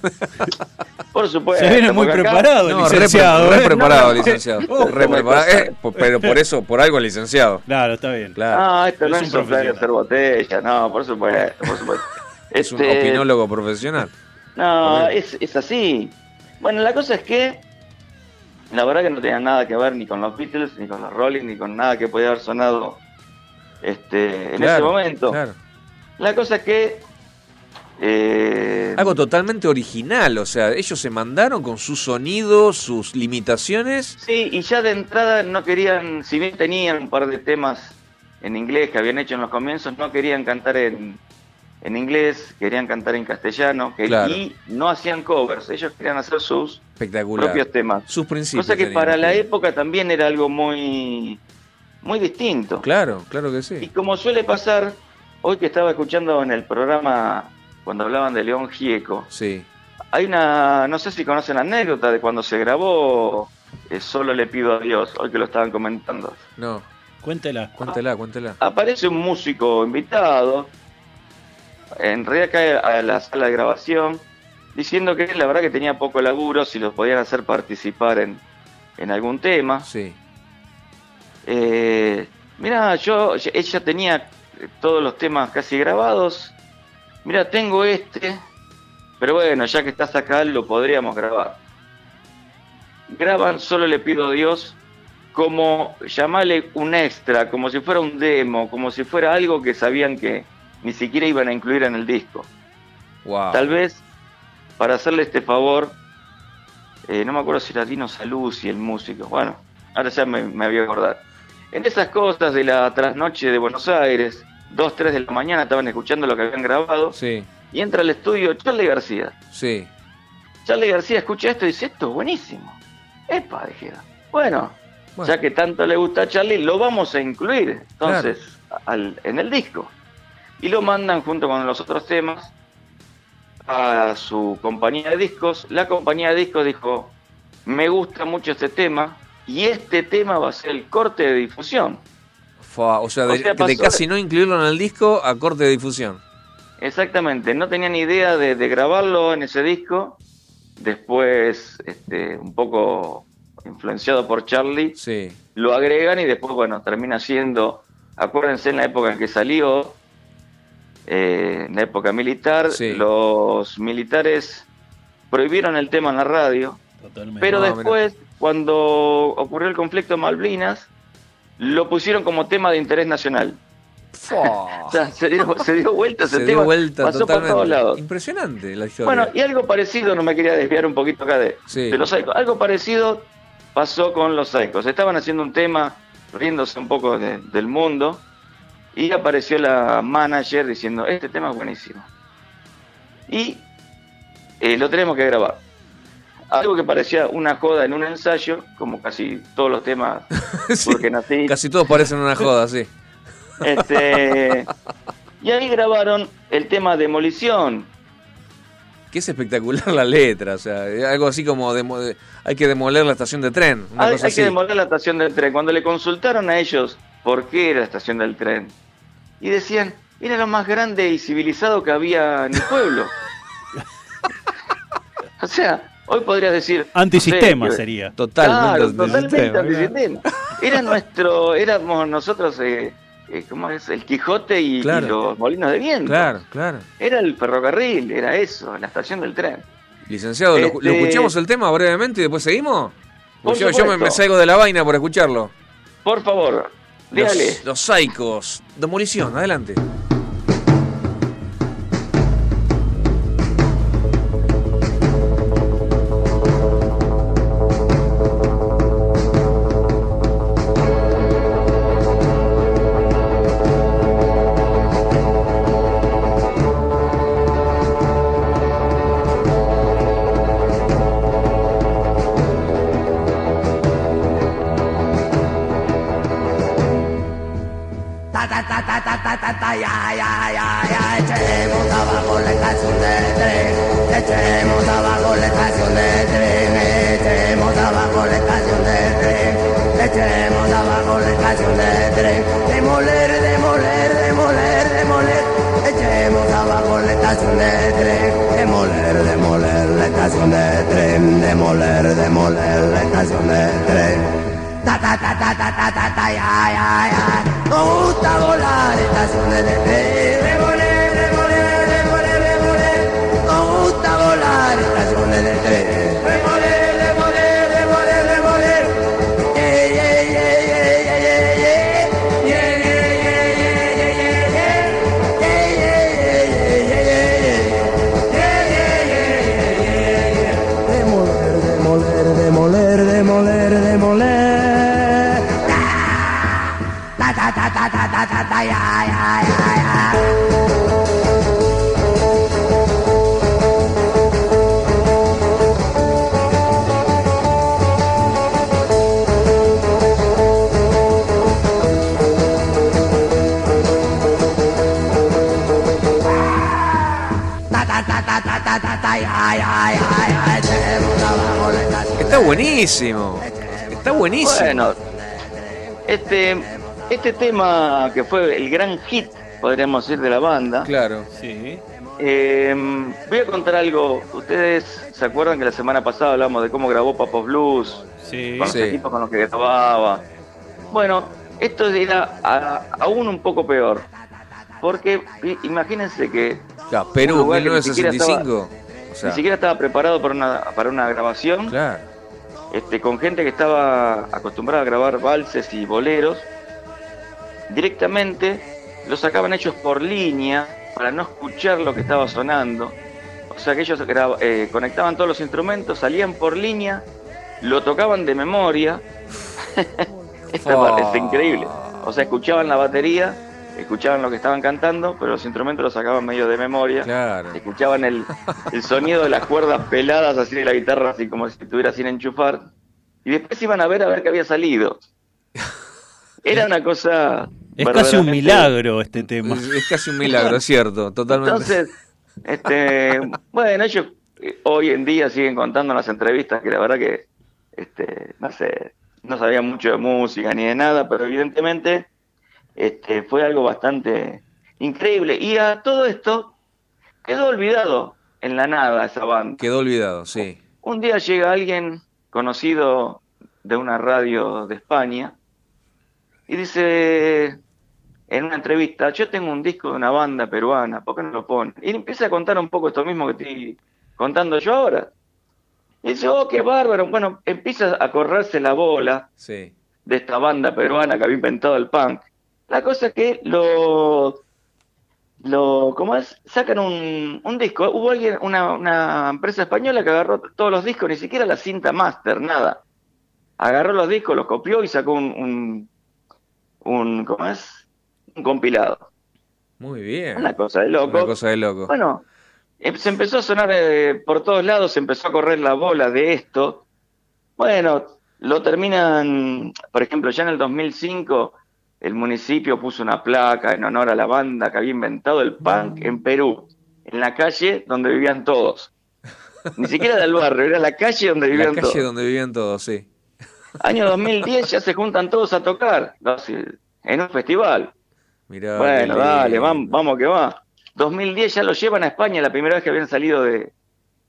Por supuesto.
Se viene muy
acá-
preparado,
No, re,
licenciado.
re
¿eh?
preparado,
No, no,
licenciado.
no,
Re preparado. Eh, pero por eso, por algo licenciado.
Claro, está bien.
Claro.
Ah, esto no
Es
es
un profesional.
hacer botella, no, por supuesto, por supuesto.
Es un
Este,
opinólogo profesional.
No, es, es así. Bueno, la cosa es que la verdad que no tenía nada que ver ni con los Beatles, ni con los Rolling, ni con nada que podía haber sonado este, en ese momento.
claro.
La cosa es que eh,
Algo totalmente original, o sea, ellos se mandaron con su sonido, sus limitaciones.
sí, y ya de entrada no querían, si bien tenían un par de temas en inglés que habían hecho en los comienzos, no querían cantar en, en inglés, querían cantar en castellano, que,
Claro.
y no hacían covers, ellos querían hacer sus propios temas.
Sus principios.
Cosa que
tenían.
para la época también era algo muy, muy distinto.
Claro, claro que
Y
sí.
como suele pasar, hoy que estaba escuchando en el programa cuando hablaban de León Gieco,
Sí.
hay una, no sé si conocen la anécdota de cuando se grabó eh, Solo le pido a Dios, hoy que lo estaban comentando.
No,
Cuéntela.
cuéntela, cuéntela.
Aparece un músico invitado, en realidad cae a la sala de grabación, diciendo que la verdad que tenía poco laburo, si los podían hacer participar en, en algún tema.
Sí.
Eh, mira, yo, ella tenía todos los temas casi grabados. Mira, tengo este, pero bueno, ya que estás acá, lo podríamos grabar. Graban, solo le pido a Dios, como llamarle un extra, como si fuera un demo, como si fuera algo que sabían que ni siquiera iban a incluir en el disco.
Wow.
Tal vez para hacerle este favor, eh, no me acuerdo si era Dino Saluzzi el músico, bueno, ahora ya me, me voy a acordar. En esas cosas de la trasnoche de Buenos Aires, 2, 3 de la mañana estaban escuchando lo que habían grabado
Sí,
y entra al estudio Charlie García.
sí.
Charlie García escucha esto y dice, esto es buenísimo. Epa, dijeron. Bueno,
Bueno.
ya que tanto le gusta a Charlie, lo vamos a incluir entonces al- en el disco. Y lo mandan junto con los otros temas a su compañía de discos. La compañía de discos dijo, me gusta mucho este tema y este tema va a ser el corte de difusión.
Fua, o sea, de,
O sea,
de
pasó-
casi no incluirlo en el disco a corte de difusión.
Exactamente, no tenían idea de, de grabarlo en ese disco. Después, este, un poco influenciado por Charlie,
Sí,
lo agregan y después, bueno, termina siendo, acuérdense en la época en que salió, eh, en la época militar,
Sí.
los militares prohibieron el tema en la radio,
Totalmente.
pero
No,
después, cuando ocurrió el conflicto de Malvinas, lo pusieron como tema de interés nacional. O sea, se dio, se dio vuelta ese
se
tema,
dio vuelta
pasó por todos lados.
Impresionante la historia.
Bueno, y algo parecido, no me quería desviar un poquito acá de,
Sí.
de los Psychos, algo parecido pasó con los Psychos. Estaban haciendo un tema, riéndose un poco de- del mundo, y apareció la manager diciendo, este tema es buenísimo. Y eh, lo tenemos que grabar. Algo que parecía una joda en un ensayo, como casi todos los temas, porque nací.
Casi todos parecen una joda, sí.
Este, y ahí grabaron el tema Demolición.
Que es espectacular la letra, o sea, algo así como demo- de- hay que demoler la estación de tren, una
Hay,
cosa
hay
así.
que demoler la estación del tren. Cuando le consultaron a ellos por qué era la estación del tren, y decían, era lo más grande y civilizado que había en el pueblo. o sea, hoy podrías decir...
Antisistema
no sé, que-
sería.
Claro, totalmente antisistema. Era nuestro, éramos nosotros, eh, eh, ¿cómo es? El Quijote y, los molinos de viento.
Claro, claro.
Era el ferrocarril, era eso, la estación del tren.
Licenciado, ¿lo,
Este-
lo escuchamos el tema brevemente y después seguimos? Yo, yo me, salgo de la vaina por escucharlo.
Por favor.
Los, los Psychos. Demolición, adelante.
Este tema que fue el gran hit, podríamos decir, de la banda.
Claro.
Sí.
Eh, voy a contar algo. Ustedes se acuerdan que la semana pasada hablamos de cómo grabó Papos Blues,
Sí.
con los
Sí.
equipos con los que grababa. Bueno, esto era a- aún un poco peor. Porque imagínense que
Ya,
un
Perú,
lugar que ni siquiera
1965. O sea,
ni siquiera estaba preparado para una, para una grabación.
claro.
este, con gente que estaba acostumbrada a grabar valses y boleros, directamente los sacaban hechos por línea para no escuchar lo que estaba sonando. O sea que ellos eh, conectaban todos los instrumentos, salían por línea, lo tocaban de memoria. Es increíble. O sea, escuchaban la batería, escuchaban lo que estaban cantando, pero los instrumentos los sacaban medio de memoria.
Claro.
Escuchaban el, el sonido de las cuerdas peladas así de la guitarra, así como si estuviera sin enchufar. Y después iban a ver a ver qué había salido. Era una cosa.
Es casi un milagro este tema.
Es, es casi un milagro, es cierto, totalmente.
Entonces, este, bueno, ellos eh, hoy en día siguen contando en las entrevistas que la verdad que, este, no sé, no sabían mucho de música ni de nada, pero evidentemente este, fue algo bastante increíble. Y a todo esto quedó olvidado en la nada esa banda.
Quedó olvidado, sí.
Un día llega alguien conocido de una radio de España y dice en una entrevista, yo tengo un disco de una banda peruana, ¿por qué no lo ponen? Y empieza a contar un poco esto mismo que estoy contando yo ahora. Y dice, oh, qué bárbaro. Bueno, empieza a correrse la bola
Sí.
de esta banda peruana que había inventado el punk. La cosa es que lo, lo ¿cómo es? Sacan un, un disco. Hubo alguien, una, una empresa española que agarró todos los discos, ni siquiera la cinta master, nada. Agarró los discos, los copió y sacó un, un, un ¿cómo es? Un compilado.
Muy bien.
Una cosa de loco.
Una cosa de loco.
Bueno, em- se empezó a sonar eh, por todos lados, se empezó a correr la bola de esto. Bueno, lo terminan, por ejemplo, ya en el 2005, el municipio puso una placa en honor a la banda que había inventado el punk en Perú, en la calle donde vivían todos. Ni siquiera del barrio, era la calle donde
la
vivían
calle
todos.
donde vivían todos, sí.
Año 2010 ya se juntan todos a tocar en un festival.
Mirá,
Bueno, dale, vamos, vamos que va. 2010 ya los llevan a España, la primera vez que habían salido de,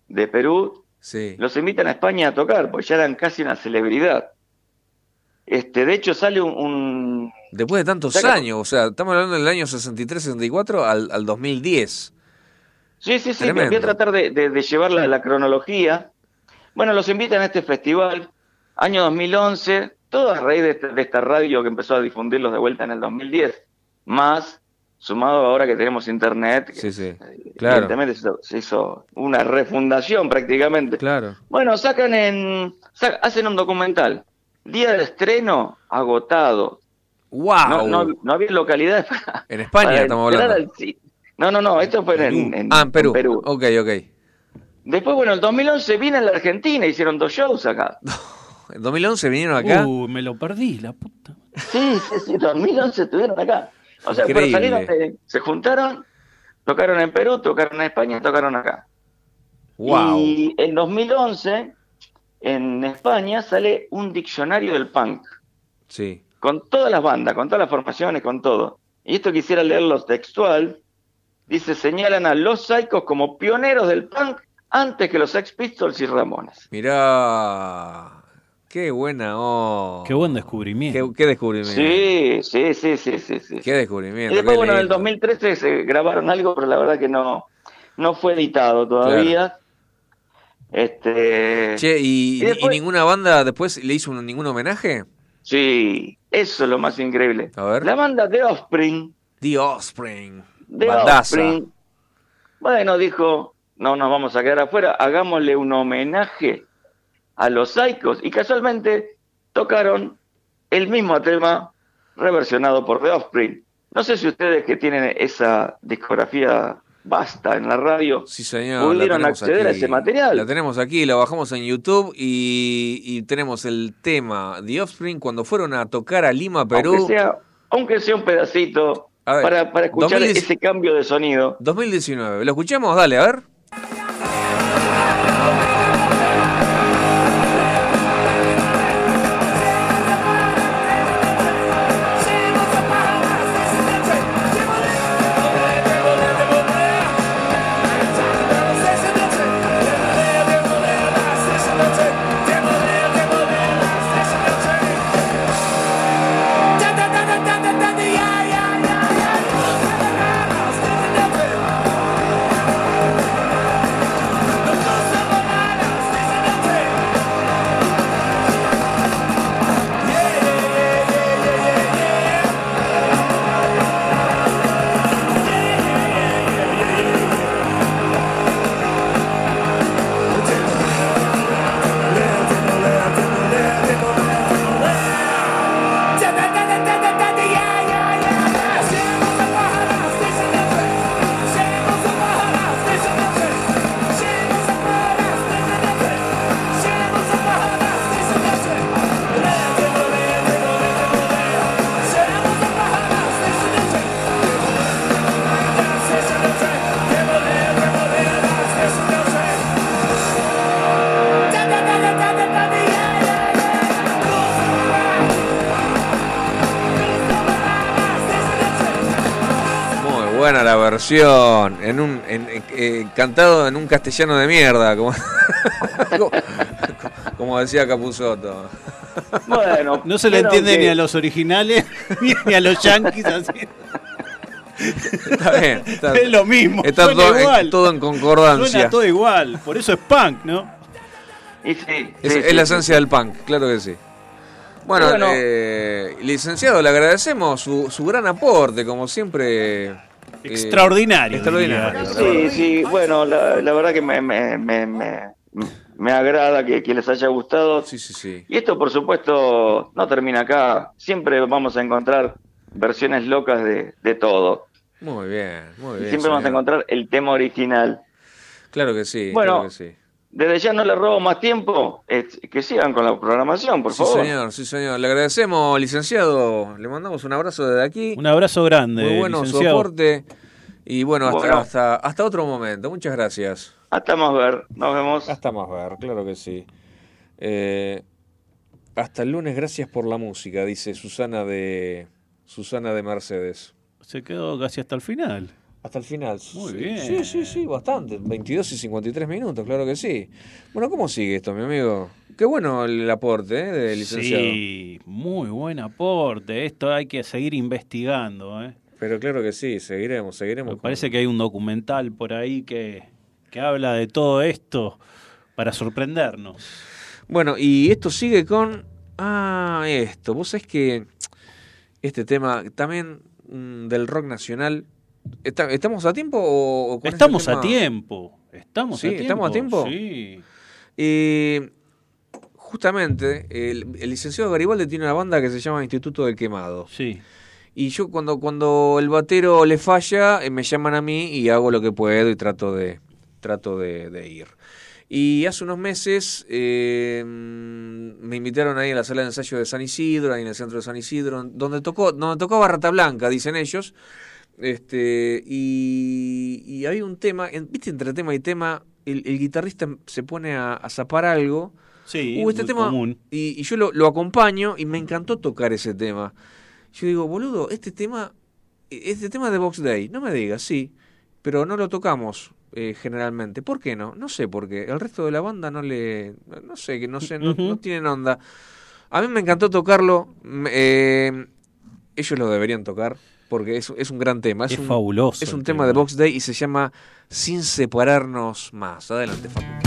de Perú,
Sí.
los invitan a España a tocar, pues ya eran casi una celebridad. Este, de hecho sale un, un-
Después de tantos
Saca-
años, o sea, estamos hablando del año 63-64 al, al 2010.
Sí, sí, sí,
Tremendo.
voy a tratar de, de- de llevar la, la cronología. Bueno, los invitan a este festival, año 2011, todo a raíz de, este- de esta radio que empezó a difundirlos de vuelta en el 2010, más sumado ahora que tenemos internet, que
Sí, sí. Claro.
evidentemente se hizo, se hizo una refundación prácticamente.
Claro.
Bueno, sacan en, sa- hacen un documental, día de estreno agotado.
¡Wow!
No, no, no había localidades para,
En España
para
estamos hablando.
al No, no, no, esto fue en, en-
ah, en Perú.
en Perú.
Ok, ok.
Después, bueno, el 2011 vine a la Argentina, hicieron dos shows acá.
En 2011 vinieron acá.
Uh, me lo perdí, la puta.
Sí, sí, sí, 2011 estuvieron acá. O sea, pero salieron de- se juntaron, tocaron en Perú, tocaron en España, tocaron acá.
¡Wow!
Y en 2011, en España, sale un diccionario del punk,
Sí.
con todas las bandas, con todas las formaciones, con todo. Y esto quisiera leerlo textual. Dice, señalan a los Psychos como pioneros del punk antes que los Sex Pistols y Ramones.
Mirá. Qué buena. Oh.
Qué buen descubrimiento.
Qué, qué descubrimiento.
Sí, sí, sí, sí, sí. sí.
Qué descubrimiento.
Y después,
qué
bueno, en el
lindo.
2013 se grabaron algo, pero la verdad que no, no fue editado todavía. Este,
Che, ¿y,
y después-
y ninguna banda después le hizo un- ningún homenaje?
sí, eso es lo más increíble.
A ver.
La banda de Offspring,
The Offspring.
de
Bandaza.
Offspring, bueno, dijo, no nos vamos a quedar afuera, hagámosle un homenaje a los Psychos. Y casualmente tocaron el mismo tema reversionado por The Offspring. No sé si ustedes que tienen esa discografía vasta en la radio
Sí, señor. la
pudieron acceder a ese material.
La tenemos aquí, la bajamos en YouTube y, y tenemos el tema The Offspring cuando fueron a tocar a Lima, Perú.
Aunque sea, aunque sea un pedacito
ver,
para, para escuchar
2010
ese cambio de sonido.
2019. ¿Lo escuchamos? Dale, a ver. En un, en- eh, cantado en un castellano de mierda, como, como, como decía Capuzotto.
Bueno,
No se le entiende
que-
ni a los originales ni a los yankees así.
Está bien. Está,
Es lo mismo.
está
suena
todo,
igual.
todo en concordancia.
Suena todo igual. Por eso es punk, ¿no?
Sí,
Es,
sí,
es
sí,
la
sí.
esencia del punk, claro que sí. Bueno,
Bueno.
eh, licenciado, le agradecemos su, su gran aporte, como siempre.
Extraordinario,
extraordinario.
Sí, sí, bueno, la, la verdad que me, me, me, me, me agrada que, que les haya gustado.
Sí, sí, sí.
Y esto, por supuesto, no termina acá. Siempre vamos a encontrar versiones locas de, de todo.
Muy bien, muy
Y
bien.
siempre vamos a encontrar el tema original.
Claro que sí,
Bueno,
claro que sí.
Desde ya no le robo más tiempo, es- que sigan con la programación, por
Sí,
favor.
señor, sí, señor. Le agradecemos, licenciado. Le mandamos un abrazo desde aquí.
Un abrazo grande,
Muy bueno
licenciado.
soporte. Y bueno, hasta,
Bueno.
hasta, hasta otro momento. Muchas gracias.
Hasta más ver, nos vemos.
Hasta más ver, claro que sí. Eh, hasta el lunes, gracias por la música, dice Susana de Susana de Mercedes.
Se quedó casi hasta el final.
Hasta el final.
Muy
Sí,
bien.
Sí, sí, sí, bastante. 22 y 53 minutos, claro que sí. Bueno, ¿cómo sigue esto, mi amigo? Qué bueno el aporte ¿eh? del licenciado.
Sí, muy buen aporte. Esto hay que seguir investigando. ¿eh?
Pero claro que sí, seguiremos, seguiremos.
Me parece que hay un documental por ahí que, que habla de todo esto para sorprendernos.
Bueno, y esto sigue con. Ah, esto. Vos sabés que este tema también mm, del rock nacional. ¿Está- ¿Estamos a tiempo o, este
Estamos a tiempo. Estamos
Sí,
a tiempo.
¿estamos a tiempo?
Sí.
Eh, justamente, el, el licenciado Garibaldi tiene una banda que se llama Instituto del Quemado.
Sí.
Y yo cuando, cuando el batero le falla, eh, me llaman a mí y hago lo que puedo y trato de, trato de, de ir. Y hace unos meses eh, me invitaron ahí a la sala de ensayo de San Isidro, ahí en el centro de San Isidro, donde tocó, donde tocaba Rata Blanca, dicen ellos. Este, y, y había un tema, en- viste, entre tema y tema, el, el guitarrista se pone a, a zapar algo.
Sí,
Uh, este
muy
tema,
común.
y, y yo lo, lo acompaño y me encantó tocar ese tema. Yo digo, boludo, este tema, este tema de Box Day, no me digas, sí, pero no lo tocamos eh, generalmente. ¿Por qué no? No sé por qué. El resto de la banda no le, no sé, que no sé, no, no tienen onda. A mí me encantó tocarlo. eh, ellos lo deberían tocar porque es, es un gran tema. Es,
Es
un,
fabuloso
Es un tema. de Box Day y se llama Sin separarnos más. Adelante, Facu.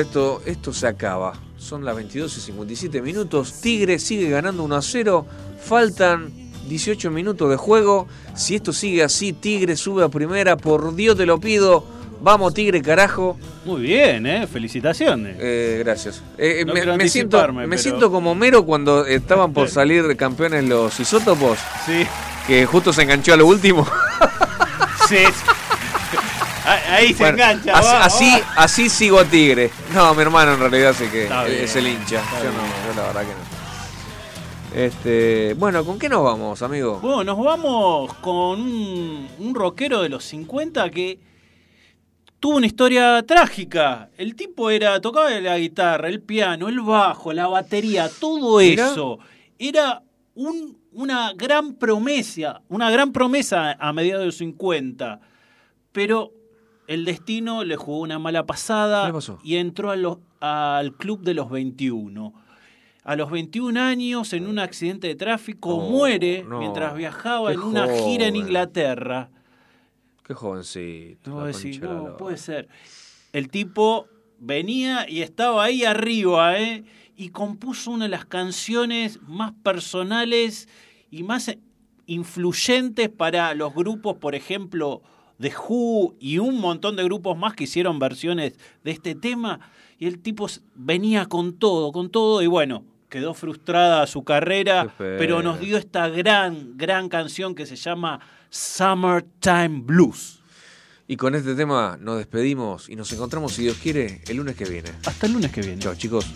Esto, esto se acaba. Son las 22 y 57 minutos. Tigre sigue ganando 1 a 0. Faltan 18 minutos de juego. Si esto sigue así, Tigre sube a primera. Por Dios te lo pido. Vamos, Tigre, carajo.
Muy bien, ¿eh? Felicitaciones.
Eh, gracias. Eh,
No
me, siento como Mero cuando estaban por salir campeones los isótopos.
Sí.
que justo se enganchó a lo último.
Sí. Ahí se
Bueno,
engancha.
Así,
va,
así,
va.
así sigo a Tigre. No, mi hermano en realidad sí que
Está
es
bien,
el hincha. Yo no, yo la verdad que no. Este, bueno, ¿con qué nos vamos, amigo?
Bueno, nos vamos con un, un rockero de los 50 que tuvo una historia trágica. El tipo era tocaba la guitarra, el piano, el bajo, la batería, todo
Mira.
eso. Era un- una gran promesa, una gran promesa a mediados de los 50. Pero el destino le jugó una mala pasada y entró a los- al club de los 21. A los 21 años, en un accidente de tráfico,
Oh,
muere
no.
mientras viajaba en una gira en. Inglaterra.
Qué jovencito.
No, puede ser. El tipo venía y estaba ahí arriba, ¿eh? Y compuso una de las canciones más personales y más influyentes para los grupos, por ejemplo, The Who y un montón de grupos más que hicieron versiones de este tema. Y el tipo venía con todo, con todo, y bueno, quedó frustrada su carrera, pero nos dio esta gran, gran canción que se llama Summertime Blues.
Y con este tema nos despedimos y nos encontramos, si Dios quiere, el lunes que viene.
Hasta el lunes que viene.
Chao, chicos.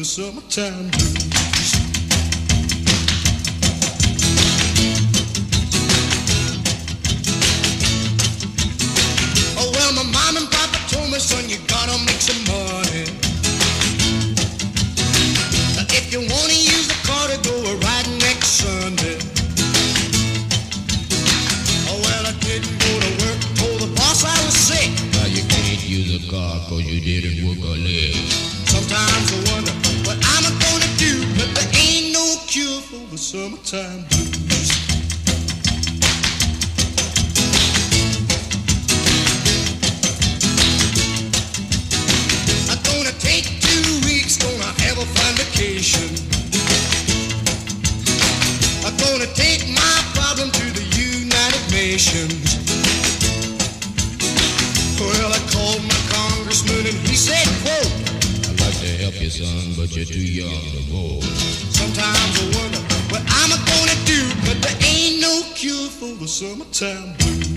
The summertime blues. Summertime blues. I'm gonna take two weeks, gonna have a fun vacation. I'm gonna take my problem to the United Nations. Well, I called my congressman and he said, quote,
I'd like to help you, son, but you're too young to vote.
Sometimes I wonder what I'm gonna do, but there ain't no cure for the summertime blues.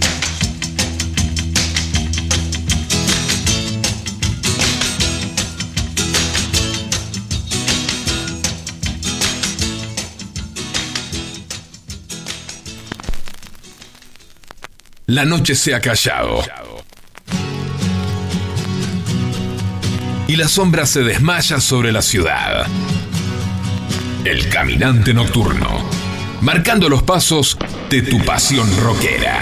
La noche se ha callado. Y la sombra se desmaya sobre la ciudad. El caminante nocturno. Marcando los pasos de tu pasión rockera.